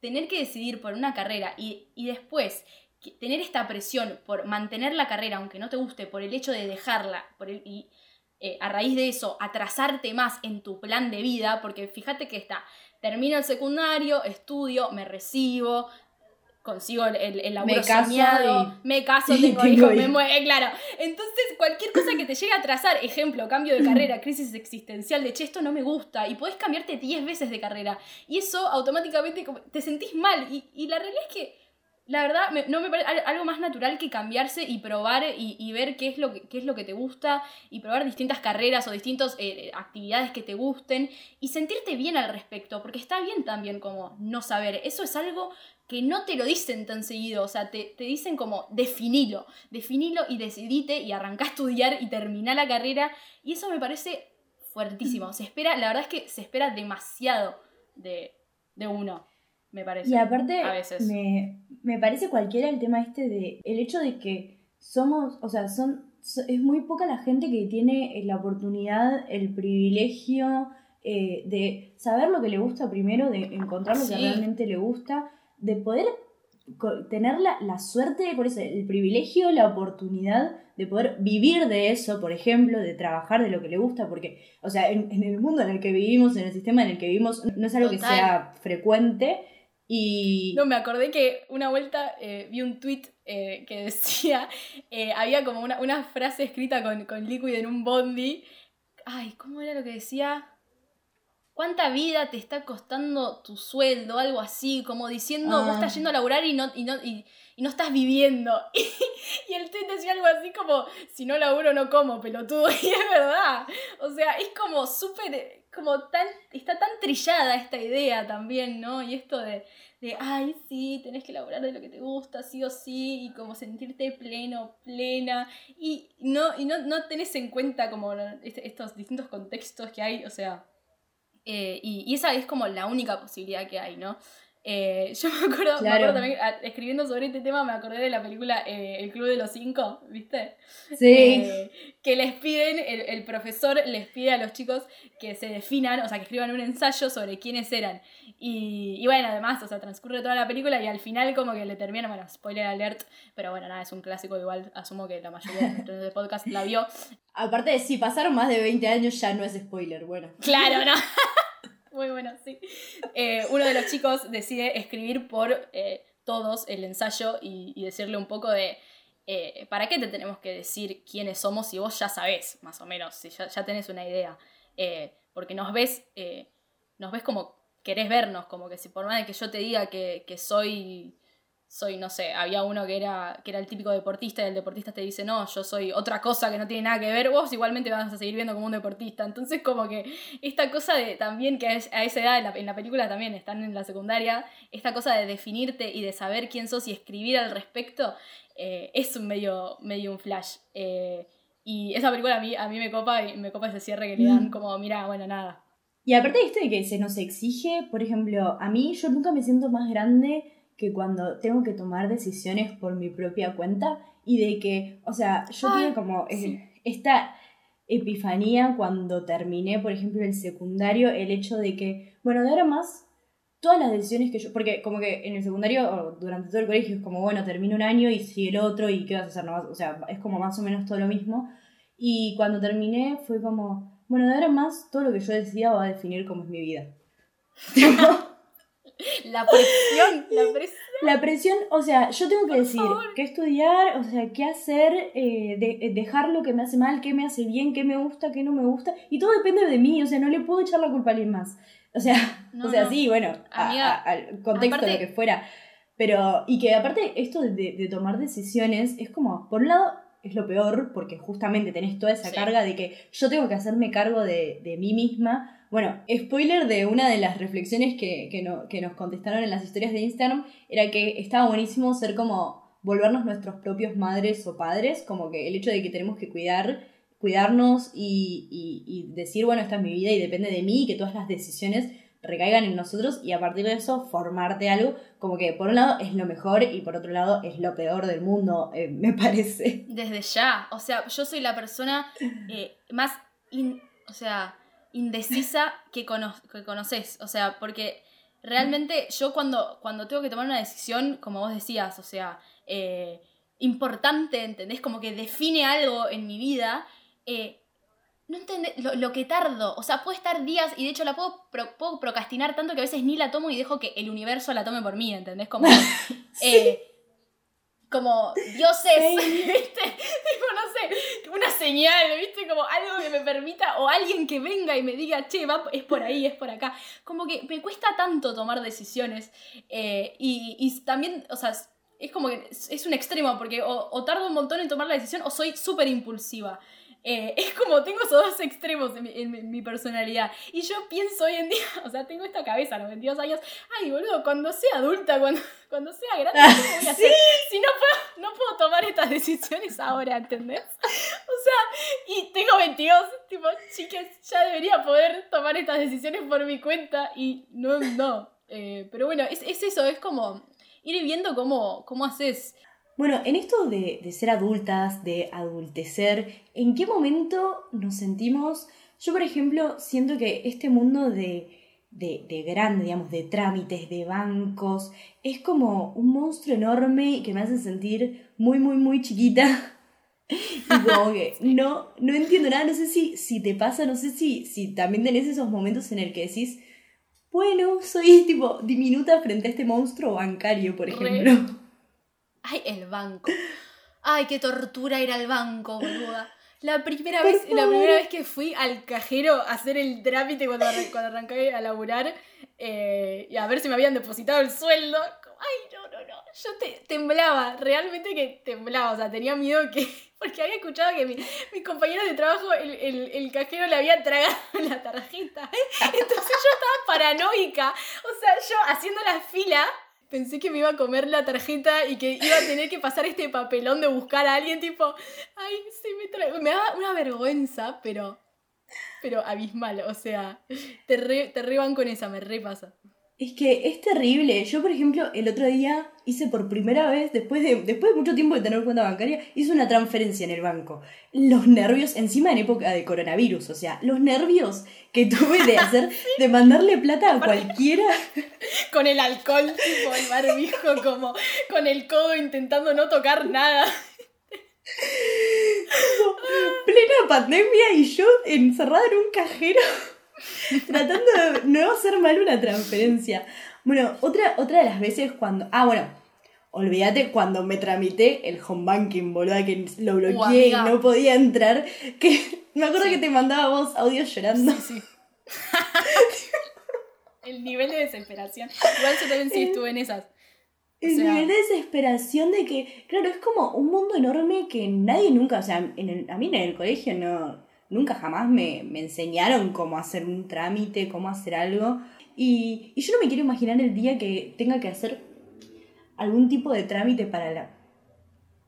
tener que decidir por una carrera y, después tener esta presión por mantener la carrera aunque no te guste, por el hecho de dejarla por el, y eh, a raíz de eso atrasarte más en tu plan de vida, porque fíjate que está termino el secundario, estudio, me recibo, consigo el, el laburo me soñado, me caso, tengo, hijos, me mueve, claro. Entonces, cualquier cosa que te llegue a trazar, ejemplo, cambio de carrera, crisis existencial, de che, esto no me gusta, y podés cambiarte 10 veces de carrera, y eso automáticamente te sentís mal, y, y la realidad es que la verdad, no me parece algo más natural que cambiarse y probar y, ver qué es, lo que, es lo que te gusta y probar distintas carreras o distintas eh, actividades que te gusten y sentirte bien al respecto, porque está bien también como no saber. Eso es algo que no te lo dicen tan seguido, o sea, te, dicen como definilo, definilo y decidite y arrancá a estudiar y terminá la carrera y eso me parece fuertísimo. Se espera, la verdad es que se espera demasiado de, de uno me parece. Y aparte, Me, me, parece cualquiera el tema este de el hecho de que somos, o sea, son es muy poca la gente que tiene la oportunidad, el privilegio eh, de saber lo que le gusta primero, de encontrar lo que realmente le gusta, de poder tener la, la, suerte, por eso, el privilegio, la oportunidad de poder vivir de eso, por ejemplo, de trabajar de lo que le gusta, porque, o sea, en, el mundo en el que vivimos, en el sistema en el que vivimos, no es algo que sea frecuente y... No, me acordé que una vuelta eh, vi un tweet eh, que decía, eh, había como una, una, frase escrita con, con Liquid en un bondi. Ay, ¿cómo era lo que decía? ¿Cuánta vida te está costando tu sueldo? Algo así, como diciendo, vos estás ah. yendo a laburar y no, y no, y, no estás viviendo. Y, el tweet decía algo así como, si no laburo no como, pelotudo. Y es verdad. O sea, es como súper, como tan, está tan trillada esta idea también, ¿no? Y esto de, de, ay, sí, tenés que laburar de lo que te gusta, sí o sí, y como sentirte pleno, plena. Y no, y no, no tenés en cuenta como este, estos distintos contextos que hay, o sea eh, y, esa es como la única posibilidad que hay, ¿no? Eh, yo me acuerdo, me acuerdo también, ah, escribiendo sobre este tema, me acordé de la película eh, El Club de los Cinco, ¿viste? Sí. que les piden, el, el, profesor les pide a los chicos que se definan, o sea, que escriban un ensayo sobre quiénes eran. Y, y, bueno, además, o sea, transcurre toda la película y al final como que le termina, bueno, spoiler alert, pero bueno, nada, es un clásico, igual asumo que la mayoría de los podcast la vio. Aparte de si pasaron más de 20 años ya no es spoiler, bueno. Claro, no. Muy bueno, sí. Eh, uno de los chicos decide escribir por eh, todos el ensayo y, decirle un poco de... Eh, ¿Para qué te tenemos que decir quiénes somos si vos ya sabés, más o menos, si ya, ya tenés una idea? porque nos ves, nos ves como querés vernos, como que si por más de que yo te diga que, soy, soy, no sé, había uno que era, que era el típico deportista y el deportista te dice, no, yo soy otra cosa que no tiene nada que ver, vos igualmente vas a seguir viendo como un deportista. Entonces como que esta cosa de también que a esa edad, en la, película también están en la secundaria, esta cosa de definirte y de saber quién sos y escribir al respecto, eh, es un medio, medio un flash. Eh, y esa película a mí, a mí me copa y me copa ese cierre que le dan mm. como, mira, bueno, nada, y aparte de esto de que se nos exige, por ejemplo, a mí yo nunca me siento más grande que cuando tengo que tomar decisiones por mi propia cuenta y de que, o sea, yo tuve como esta epifanía cuando terminé, por ejemplo, el secundario, el hecho de que, bueno, de ahora más, todas las decisiones que yo, porque como que en el secundario, o durante todo el colegio, es como, bueno, termino un año y sigue el otro y qué vas a hacer, no o sea, es como más o menos todo lo mismo. Y cuando terminé fue como, bueno, de ahora más, todo lo que yo decía va a definir cómo es mi vida. la presión, la presión. La presión, o sea, yo tengo que decir qué estudiar, o sea, qué hacer, eh, de, dejar lo que me hace mal, qué me hace bien, qué me gusta, qué no me gusta, y todo depende de mí, o sea, no le puedo echar la culpa a alguien más. O sea, o sea, sí, bueno, al contexto, de lo que fuera. Pero, y que aparte esto de, de tomar decisiones es como, por un lado, es lo peor, porque justamente tenés toda esa carga de que yo tengo que hacerme cargo de, de, mí misma. Bueno, spoiler de una de las reflexiones que, que, no, que nos contestaron en las historias de Instagram, era que estaba buenísimo ser como volvernos nuestros propios madres o padres, como que el hecho de que tenemos que cuidar, cuidarnos y, y, decir, bueno, esta es mi vida y depende de mí, y que todas las decisiones recaigan en nosotros y a partir de eso formarte algo como que por un lado es lo mejor y por otro lado es lo peor del mundo, eh, me parece. Desde ya, o sea, yo soy la persona eh, más, o sea, indecisa que, que conoces, o sea, porque realmente yo cuando, cuando tengo que tomar una decisión, como vos decías, o sea, eh, importante, ¿entendés? Como que define algo en mi vida, no entendés lo, que tardo. O sea, puedo estar días y de hecho la puedo, puedo procrastinar tanto que a veces ni la tomo y dejo que el universo la tome por mí, ¿entendés? Como, eh, como dioses, ¿viste? una señal, ¿viste? Como algo que me permita, o alguien que venga y me diga, che, va, es por ahí, es por acá. Como que me cuesta tanto tomar decisiones. Eh, y, también, o sea, es como que es un extremo, porque o, o tardo un montón en tomar la decisión o soy súper impulsiva. Eh, es como tengo esos dos extremos en mi, personalidad. Y yo pienso hoy en día, o sea, tengo esta cabeza a los 22 años, ay, boludo, cuando sea adulta, cuando, cuando sea grande, ¿qué voy a hacer? Si no puedo, no puedo tomar estas decisiones ahora, ¿entendés? O sea, y tengo 22, tipo, chicas, ya debería poder tomar estas decisiones por mi cuenta y no, no. Eh, pero bueno, es, es, eso, es como ir viendo cómo, cómo haces bueno, en esto de, ser adultas, de adultecer, ¿en qué momento nos sentimos? Yo, por ejemplo, siento que este mundo de, de, grande, digamos, de trámites, de bancos, es como un monstruo enorme que me hace sentir muy, muy, muy chiquita. y como que no, no entiendo nada, no sé si, si te pasa, no sé si, si también tenés esos momentos en el que decís, bueno, soy tipo diminuta frente a este monstruo bancario, por ejemplo. Ay, el banco. Ay, qué tortura ir al banco, boluda. La primera, vez, la primera vez que fui al cajero a hacer el trámite cuando, cuando arranqué a laburar eh, y a ver si me habían depositado el sueldo. Ay, no, no, no. Yo te, temblaba, realmente que temblaba. O sea, tenía miedo que. Porque había escuchado que mi, mis compañeros de trabajo, el, el, el, cajero le había tragado la tarjeta. Entonces yo estaba paranoica. O sea, yo haciendo la fila pensé que me iba a comer la tarjeta y que iba a tener que pasar este papelón de buscar a alguien, tipo, ay, sí, me trae. Me daba una vergüenza, pero. Pero abismal, o sea, te, re, te reban con esa, me repasa. Es que es terrible. Yo, por ejemplo, el otro día hice por primera vez, después de, después de mucho tiempo de tener cuenta bancaria, hice una transferencia en el banco. Los nervios, encima en época de coronavirus, o sea, los nervios que tuve de hacer, de mandarle plata a cualquiera. Con el alcohol, tipo el barbijo, como con el codo intentando no tocar nada. Plena pandemia y yo encerrada en un cajero. Tratando de no hacer mal una transferencia. Bueno, otra, otra de las veces cuando. Ah, bueno. Olvídate cuando me tramité el home banking, boluda, que lo bloqueé y no podía entrar. Que me acuerdo que te mandaba vos audios llorando. Sí, el nivel de desesperación. Igual yo también sí estuve en esas. el nivel de desesperación de que, claro, es como un mundo enorme que nadie nunca, o sea, en el, a mí en el colegio no, nunca jamás me, enseñaron cómo hacer un trámite, cómo hacer algo. Y, yo no me quiero imaginar el día que tenga que hacer algún tipo de trámite para la,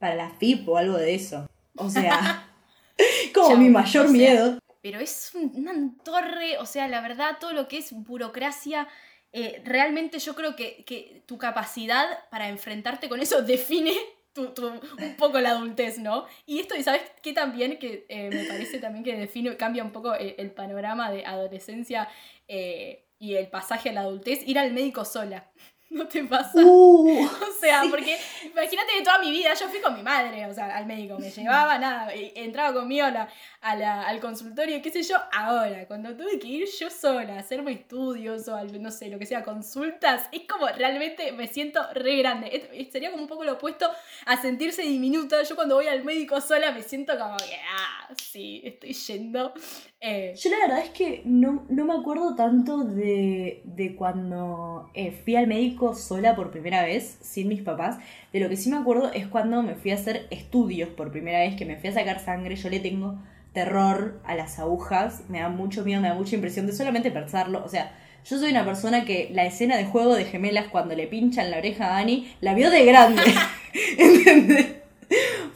para la FIP o algo de eso. O sea, como mi mayor miedo. Pero es una torre, o sea, la verdad, todo lo que es burocracia, eh, realmente yo creo que, que tu capacidad para enfrentarte con eso define un poco la adultez, ¿no? Y esto, ¿sabes qué también? Que eh, me parece también que define, cambia un poco eh, el, panorama de adolescencia eh, y el pasaje a la adultez, ir al médico sola. ¿No te pasa? Uh, o sea, porque imagínate que toda mi vida yo fui con mi madre, o sea, al médico, me llevaba, nada, entraba conmigo a la, al consultorio, qué sé yo, ahora, cuando tuve que ir yo sola a hacerme estudios o no sé, lo que sea, consultas, es como realmente me siento re grande. sería como un poco lo opuesto a sentirse diminuta. Yo cuando voy al médico sola me siento como que, ah, sí, estoy yendo. Eh, yo la verdad es que no, me acuerdo tanto de, de cuando eh, fui al médico sola por primera vez, sin mis papás. De lo que sí me acuerdo es cuando me fui a hacer estudios por primera vez, que me fui a sacar sangre. Yo le tengo terror a las agujas, me da mucho miedo, me da mucha impresión de solamente pensarlo. O sea, yo soy una persona que la escena de juego de gemelas cuando le pinchan la oreja a Annie, la vio de grande. ¿Entendés?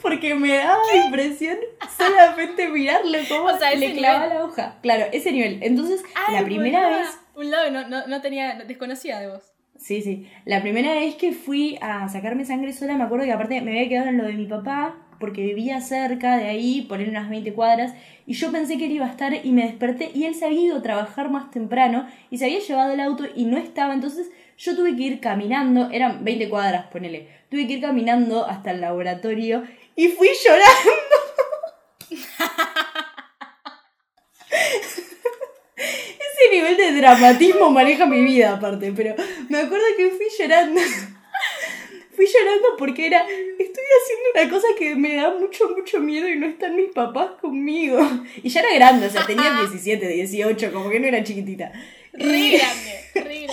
Porque me daba impresión solamente mirarlo como o sea, le clava la hoja. Claro, ese nivel. Entonces, la primera vez. Un lado no, no, no tenía, desconocía de vos. Sí, sí. La primera vez que fui a sacarme sangre sola, me acuerdo que aparte me había quedado en lo de mi papá, porque vivía cerca de ahí, poner unas 20 cuadras, y yo pensé que él iba a estar y me desperté y él se había ido a trabajar más temprano y se había llevado el auto y no estaba, entonces yo tuve que ir caminando, eran 20 cuadras, ponele, tuve que ir caminando hasta el laboratorio y fui llorando. nivel de dramatismo maneja mi vida aparte, pero me acuerdo que fui llorando. Fui llorando porque era, estoy haciendo una cosa que me da mucho, mucho miedo y no están mis papás conmigo. Y ya era grande, o sea, tenía 17, 18, como que no era chiquitita. Re grande.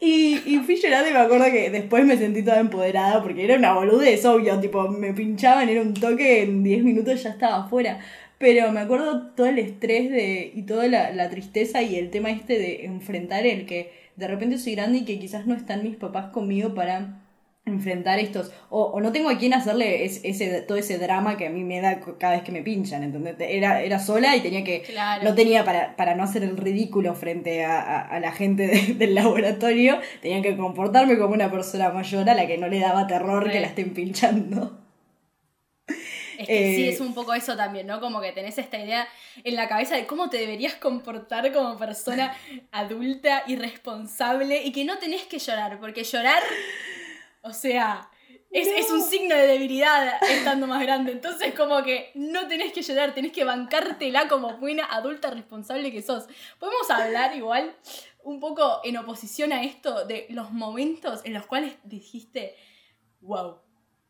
Y, y fui llorando y me acuerdo que después me sentí toda empoderada porque era una boludez, obvio, tipo, me pinchaban, era un toque, en 10 minutos ya estaba afuera. Pero me acuerdo todo el estrés de, y toda la, la tristeza y el tema este de enfrentar el que de repente soy grande y que quizás no están mis papás conmigo para enfrentar estos, o, o no tengo a quién hacerle es- ese, todo ese drama que a mí me da cada vez que me pinchan, ¿entendés? Era, era sola y tenía que, Claro. no tenía para, para no hacer el ridículo frente a, a- a la gente de- del laboratorio, tenía que comportarme como una persona mayor a la que no le daba terror que la estén pinchando. Es que sí, Eh, es un poco eso también, ¿no? Como que tenés esta idea en la cabeza de cómo te deberías comportar como persona adulta y responsable y que no tenés que llorar, porque llorar, o sea, es, es un No. signo de debilidad estando más grande. Entonces, como que no tenés que llorar, tenés que bancártela como buena adulta responsable que sos. Podemos hablar igual un poco en oposición a esto de los momentos en los cuales dijiste, wow,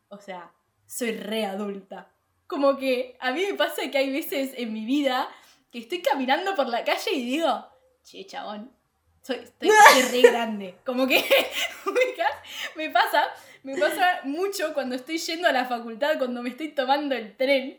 o sea, soy re adulta. Como que a mí me pasa que hay veces en mi vida que estoy caminando por la calle y digo, che, chabón, soy, estoy, re grande. Como que me pasa, me pasa mucho cuando estoy yendo a la facultad, cuando me estoy tomando el tren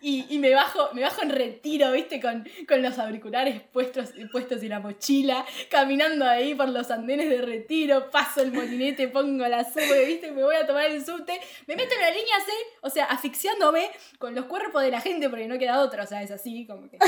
y, y me bajo, me bajo en retiro, viste, con, con los auriculares puestos, puestos y la mochila, caminando ahí por los andenes de retiro, paso el molinete, pongo la sube, viste, me voy a tomar el subte, me meto en la línea C, o sea, asfixiándome con los cuerpos de la gente porque no queda otra, o sea, es así, como que...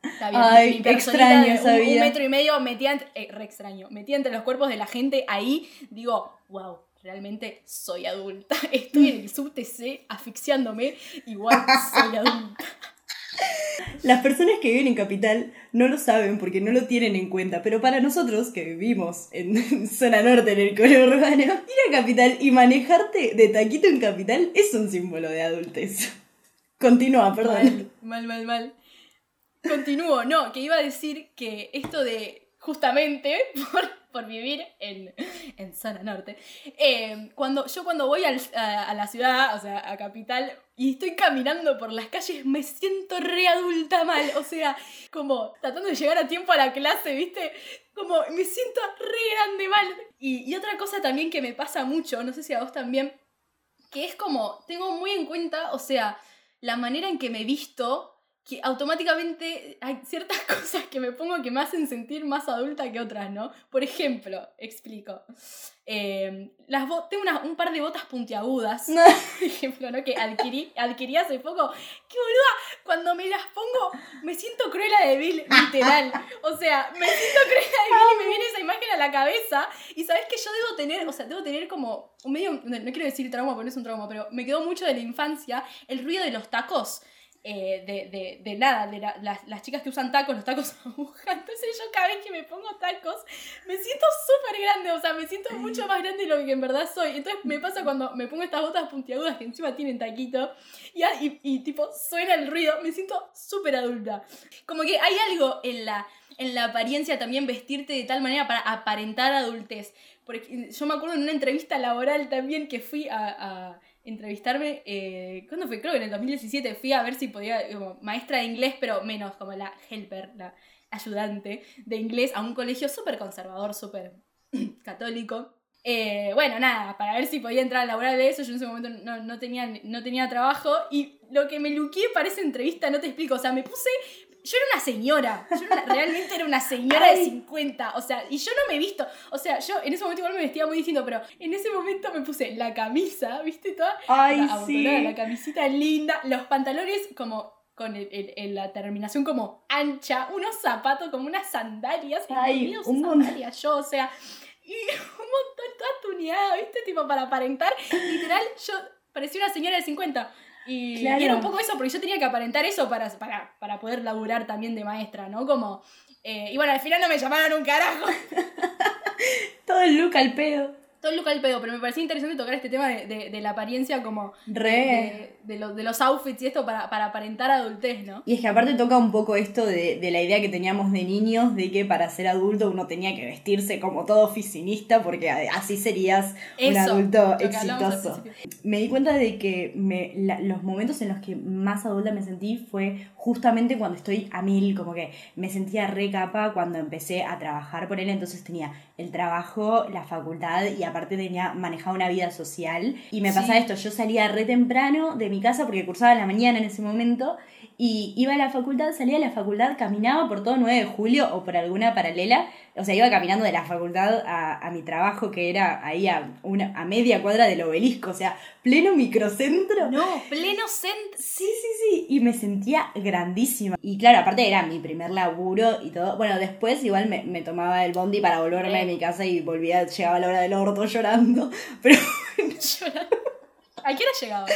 Está bien, Ay, mi extraño de un, un metro y medio metía entre, eh, re extraño, metía entre los cuerpos de la gente ahí, digo, wow, realmente soy adulta. Estoy en el subte C asfixiándome, igual soy adulta. Las personas que viven en Capital no lo saben porque no lo tienen en cuenta, pero para nosotros que vivimos en zona norte, en el conurbano, ir a Capital y manejarte de taquito en Capital es un símbolo de adultez. Continúa, perdón. Mal, mal, mal, mal. Continúo, no, que iba a decir que esto de justamente por, por vivir en, en zona norte, eh, cuando, yo cuando voy a, a la ciudad, o sea, a capital, y estoy caminando por las calles, me siento re adulta mal, o sea, como tratando de llegar a tiempo a la clase, ¿viste? Como me siento re grande mal. Y, y otra cosa también que me pasa mucho, no sé si a vos también, que es como, tengo muy en cuenta, o sea, la manera en que me visto, que automáticamente hay ciertas cosas que me pongo que me hacen sentir más adulta que otras, ¿no? Por ejemplo, explico. eh, las tengo una- un par de botas puntiagudas, No. por ejemplo, ¿no? Que adquirí, adquirí hace poco. ¡Qué boluda! Cuando me las pongo, me siento cruela de Bill, literal. O sea, me siento cruela de Bill y me viene esa imagen a la cabeza. Y sabes que yo debo tener, o sea, debo tener como un medio, no, no quiero decir trauma porque no es un trauma, pero me quedó mucho de la infancia el ruido de los tacos. Eh, de, de, de nada, de la- las, las chicas que usan tacos, los tacos aguja. Entonces yo cada vez que me pongo tacos me siento súper grande, o sea, me siento mucho más grande de lo que en verdad soy. Entonces me pasa cuando me pongo estas botas puntiagudas que encima tienen taquito y, a- y, tipo suena el ruido, me siento súper adulta. Como que hay algo en la, en la apariencia también vestirte de tal manera para aparentar adultez. Porque yo me acuerdo en una entrevista laboral también que fui a entrevistarme, eh, ¿cuándo fue? Creo que en el 2017 fui a ver si podía, como maestra de inglés, pero menos como la helper, la ayudante de inglés a un colegio súper conservador, súper católico. Eh, bueno, nada, para ver si podía entrar a laboral de eso, yo en ese momento no, no, tenía, no tenía trabajo y lo que me luqué para esa entrevista, no te explico, o sea, me puse, yo era una señora, yo era una- realmente era una señora de Ay. 50, o sea, y yo no me he visto, o sea, yo en ese momento igual me vestía muy distinto, pero en ese momento me puse la camisa, ¿viste? Toda Ay, la, abotonada, sí. la camisita linda, los pantalones como con el- el- el- la terminación como ancha, unos zapatos como unas sandalias, Ay, un sandalias yo, o sea, y un montón toda tuneada, ¿viste? Tipo para aparentar, literal, yo parecía una señora de 50. Y, era un poco eso, porque yo tenía que aparentar eso para, para, para poder laburar también de maestra, ¿no? Como, eh, y bueno, al final no me llamaron un carajo. Todo el look al pedo. todo el look al pedo, pero me parecía interesante tocar este tema de, de- de la apariencia como Re. de, de lo- de los outfits y esto para, para aparentar adultez, ¿no? Y es que aparte toca un poco esto de, de la idea que teníamos de niños, de que para ser adulto uno tenía que vestirse como todo oficinista, porque así serías un Eso, adulto hablábamos al exitoso. Me di cuenta de que me, la- los momentos en los que más adulta me sentí fue justamente cuando estoy a mil, como que me sentía re capa cuando empecé a trabajar por él, entonces tenía el trabajo, la facultad y aparte tenía manejaba una vida social. Y me Sí. pasaba esto, yo salía re temprano de mi casa porque cursaba la mañana en ese momento y iba a la facultad, salía de la facultad, caminaba por todo 9 de julio o por alguna paralela, o sea, iba caminando de la facultad a, a mi trabajo que era ahí a, una, a media cuadra del obelisco, o sea, pleno microcentro. No, pleno cent... Sí, sí, sí, y me sentía grandísima. Y claro, aparte era mi primer laburo y todo. Bueno, después igual me, me tomaba el bondi para volverme a mi casa y volvía, llegaba a la hora del orto llorando. Pero, Llorando. ¿A qué hora llegaba?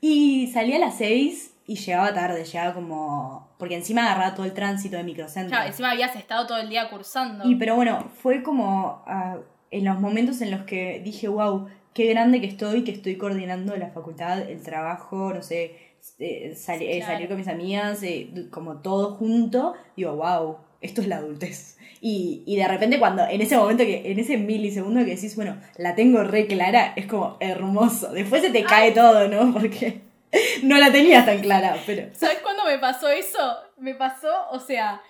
Y salía a las 6 y llegaba tarde, llegaba como... Porque encima agarraba todo el tránsito de microcentro. Claro, encima habías estado todo el día cursando. Y pero bueno, fue como ah, en los momentos en los que dije, wow, qué grande que estoy, que estoy coordinando la facultad, el trabajo, no sé, eh, sali- eh, Claro. salir con mis amigas, eh, como todo junto, digo, wow, esto es la adultez. Y, y de repente cuando, en ese momento que, en ese milisegundo que decís, bueno, la tengo re clara, es como hermoso. Después se te cae todo, ¿no? Porque no la tenías tan clara, pero... ¿Sabes cuándo me pasó eso? Me pasó, o sea,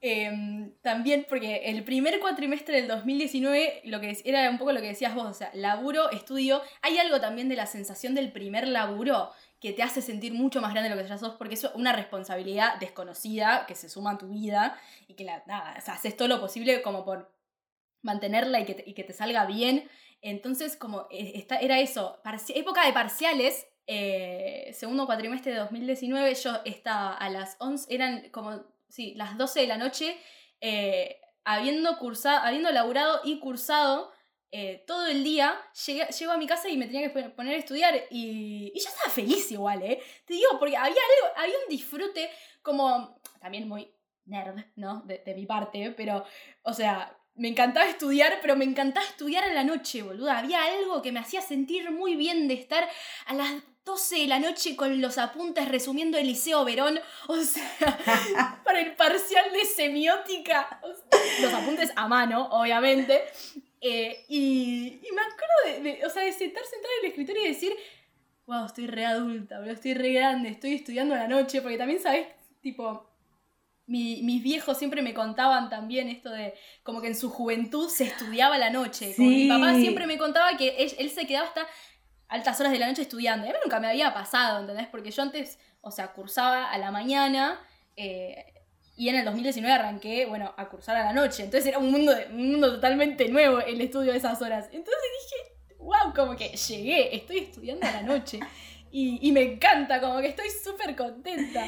em, también porque el primer cuatrimestre del 2019, lo que era un poco lo que decías vos, o sea, laburo, estudio, hay algo también de la sensación del primer laburo que te hace sentir mucho más grande de lo que ya sos, porque es una responsabilidad desconocida que se suma a tu vida y que la, nada, haces todo lo posible como por mantenerla y que te, y que te salga bien. Entonces, como eh, esta, era eso, época de parciales, eh, segundo cuatrimestre de 2019, yo estaba a las 11, eran como, sí, las 12 de la noche, eh, habiendo, cursado, habiendo laburado y cursado eh, todo el día, llegué, llego a mi casa y me tenía que poner a estudiar y, y ya estaba feliz igual, ¿eh? Te digo, porque había algo, había un disfrute como, también muy nerd, ¿no? De, mi parte, pero, o sea, me encantaba estudiar, pero me encantaba estudiar a la noche, boluda. Había algo que me hacía sentir muy bien de estar a las 12 de la noche con los apuntes resumiendo el Liceo Verón, o sea, para el parcial de semiótica. Los apuntes a mano, obviamente. Eh, y, y me acuerdo de, de- o sea, de estar sentada en el escritorio y decir, wow, estoy re adulta, estoy re grande, estoy estudiando a la noche, porque también, ¿sabes? Tipo, mi- mis viejos siempre me contaban también esto de como que en su juventud se estudiaba a la noche. Como. Mi papá siempre me contaba que él, él se quedaba hasta altas horas de la noche estudiando. A mí nunca me había pasado, ¿entendés? Porque yo antes, o sea, cursaba a la mañana eh, y en el 2019 arranqué, bueno, a cursar a la noche. Entonces era un mundo, un mundo totalmente nuevo el estudio de esas horas. Entonces dije, wow, como que llegué, estoy estudiando a la noche. Y, y me encanta, como que estoy súper contenta.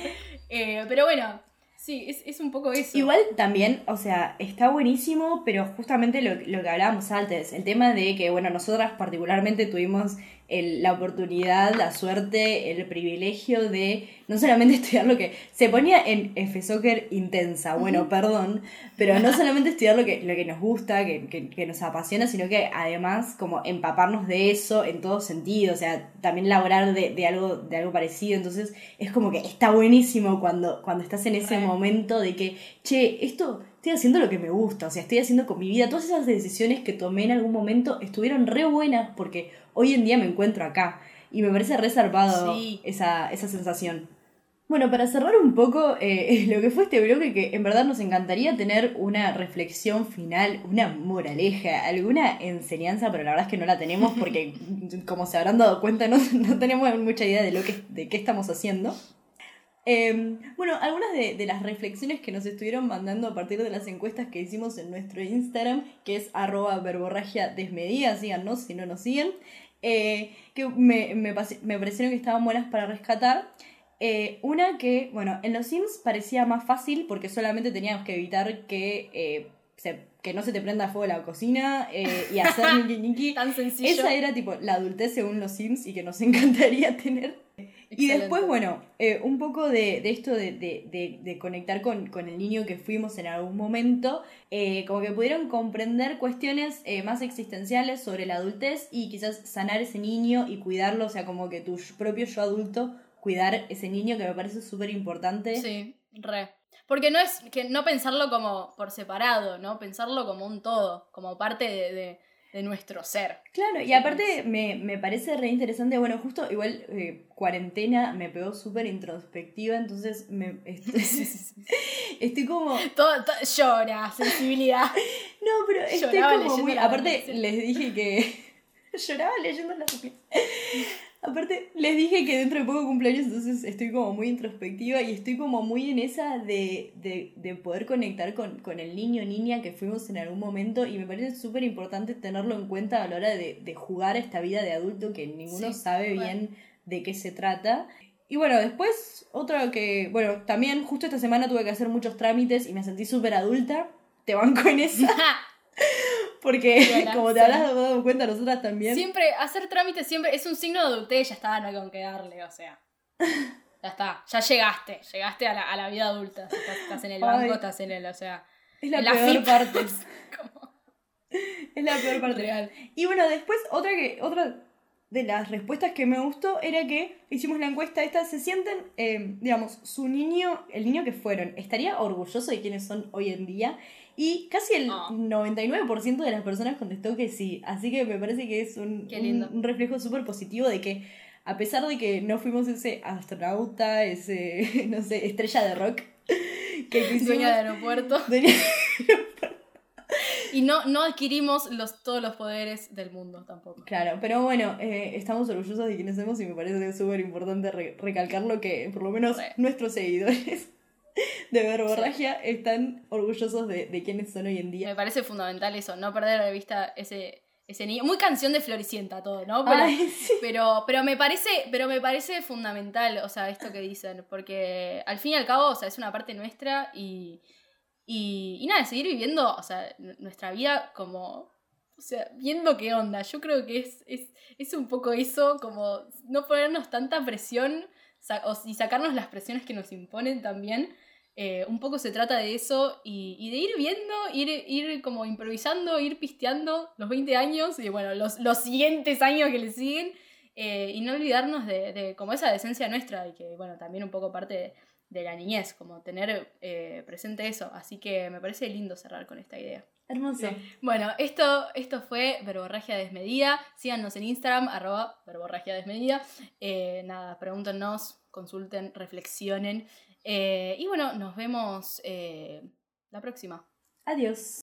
Eh, pero bueno, sí, es, es un poco eso. Igual también, o sea, está buenísimo, pero justamente lo, lo que hablábamos antes, el tema de que, bueno, nosotras particularmente tuvimos el- la oportunidad, la suerte, el privilegio de no solamente estudiar lo que se ponía en F Soccer intensa, bueno, perdón, pero no solamente estudiar lo que, lo que nos gusta, que, que, que nos apasiona, sino que además como empaparnos de eso en todo sentido, o sea, también laborar de, de algo, de algo parecido, entonces es como que está buenísimo cuando, cuando estás en ese momento de que, che, esto estoy haciendo lo que me gusta, o sea, estoy haciendo con mi vida, todas esas decisiones que tomé en algún momento estuvieron re buenas porque hoy en día me encuentro acá y me parece re zarpado Sí. esa, esa sensación. Bueno, para cerrar un poco eh, lo que fue este bloque, que en verdad nos encantaría tener una reflexión final, una moraleja, alguna enseñanza, pero la verdad es que no la tenemos porque, como se habrán dado cuenta, no, no tenemos mucha idea de, lo que, de qué estamos haciendo. Eh, bueno, algunas de, de las reflexiones que nos estuvieron mandando a partir de las encuestas que hicimos en nuestro Instagram, que es arroba verborragia desmedida, síganos si no nos siguen, eh, que me, me, me parecieron que estaban buenas para rescatar. Eh, una que, bueno, en los Sims parecía más fácil porque solamente teníamos que evitar que, eh, se- que no se te prenda fuego la cocina eh, y hacer niki niki. Tan sencillo. Esa era tipo la adultez según los Sims y que nos encantaría tener. Y después, bueno, eh, un poco de, esto de, conectar con, el niño que fuimos en algún momento, eh, como que pudieron comprender cuestiones eh, más existenciales sobre la adultez y quizás sanar ese niño y cuidarlo, o sea, como que tu propio yo adulto, cuidar ese niño que me parece súper importante. Sí, re. Porque no es que no pensarlo como por separado, ¿no? Pensarlo como un todo, como parte de de nuestro ser. Claro, y aparte me, parece re interesante, bueno, justo igual eh, cuarentena me pegó súper introspectiva, entonces me estoy, como... Todo, llora, sensibilidad. no, pero estoy como muy... Aparte les dije que... Lloraba leyendo las Aparte, les dije que dentro de poco cumpleaños, entonces estoy como muy introspectiva y estoy como muy en esa de, poder conectar con, el niño o niña que fuimos en algún momento y me parece súper importante tenerlo en cuenta a la hora de, jugar esta vida de adulto que ninguno sabe bien de qué se trata. Y bueno, después, otra que, bueno, también justo esta semana tuve que hacer muchos trámites y me sentí súper adulta. Te banco en esa. Porque, como te habrás dado cuenta, nosotras también. Siempre, hacer trámites siempre es un signo de adultez, ya está, no hay con qué darle, o sea. Ya está, ya llegaste, llegaste a la, a la vida adulta. Estás, en el banco, estás en el, o sea. Es la peor parte. Es la peor parte. Real. Y bueno, después, otra que, otra de las respuestas que me gustó era que hicimos la encuesta esta, se sienten, eh, digamos, su niño, el niño que fueron, estaría orgulloso de quienes son hoy en día y casi el 99% ah. de las personas contestó que sí. Así que me parece que es un, un, reflejo súper positivo de que, a pesar de que no fuimos ese astronauta, ese, no sé, estrella de rock, que Dueña de aeropuerto. y no, no adquirimos los, todos los poderes del mundo tampoco. Claro, pero bueno, eh, estamos orgullosos de quienes somos y me parece súper importante recalcar lo que por lo menos nuestros seguidores de verborragia están orgullosos de, de quiénes son hoy en día. Me parece fundamental eso, no perder de vista ese, ese niño. Muy canción de Floricienta todo, ¿no? Pero, pero, me parece, pero me parece fundamental, o sea, esto que dicen, porque al fin y al cabo, o sea, es una parte nuestra y, y, y nada, seguir viviendo, o sea, nuestra vida como, o sea, viendo qué onda. Yo creo que es, es, es un poco eso, como no ponernos tanta presión y sacarnos las presiones que nos imponen también. Eh, un poco se trata de eso y, de ir viendo, ir, ir como improvisando, ir pisteando los 20 años y bueno, los, los siguientes años que le siguen eh, y no olvidarnos de, de, como esa decencia nuestra y que bueno, también un poco parte de, la niñez, como tener eh, presente eso. Así que me parece lindo cerrar con esta idea. Hermoso. Bueno, esto, esto fue Verborragia Desmedida. Síganos en Instagram, arroba Verborragia Desmedida. nada, pregúntenos, consulten, reflexionen. Eh, y bueno, nos vemos eh, la próxima. Adiós.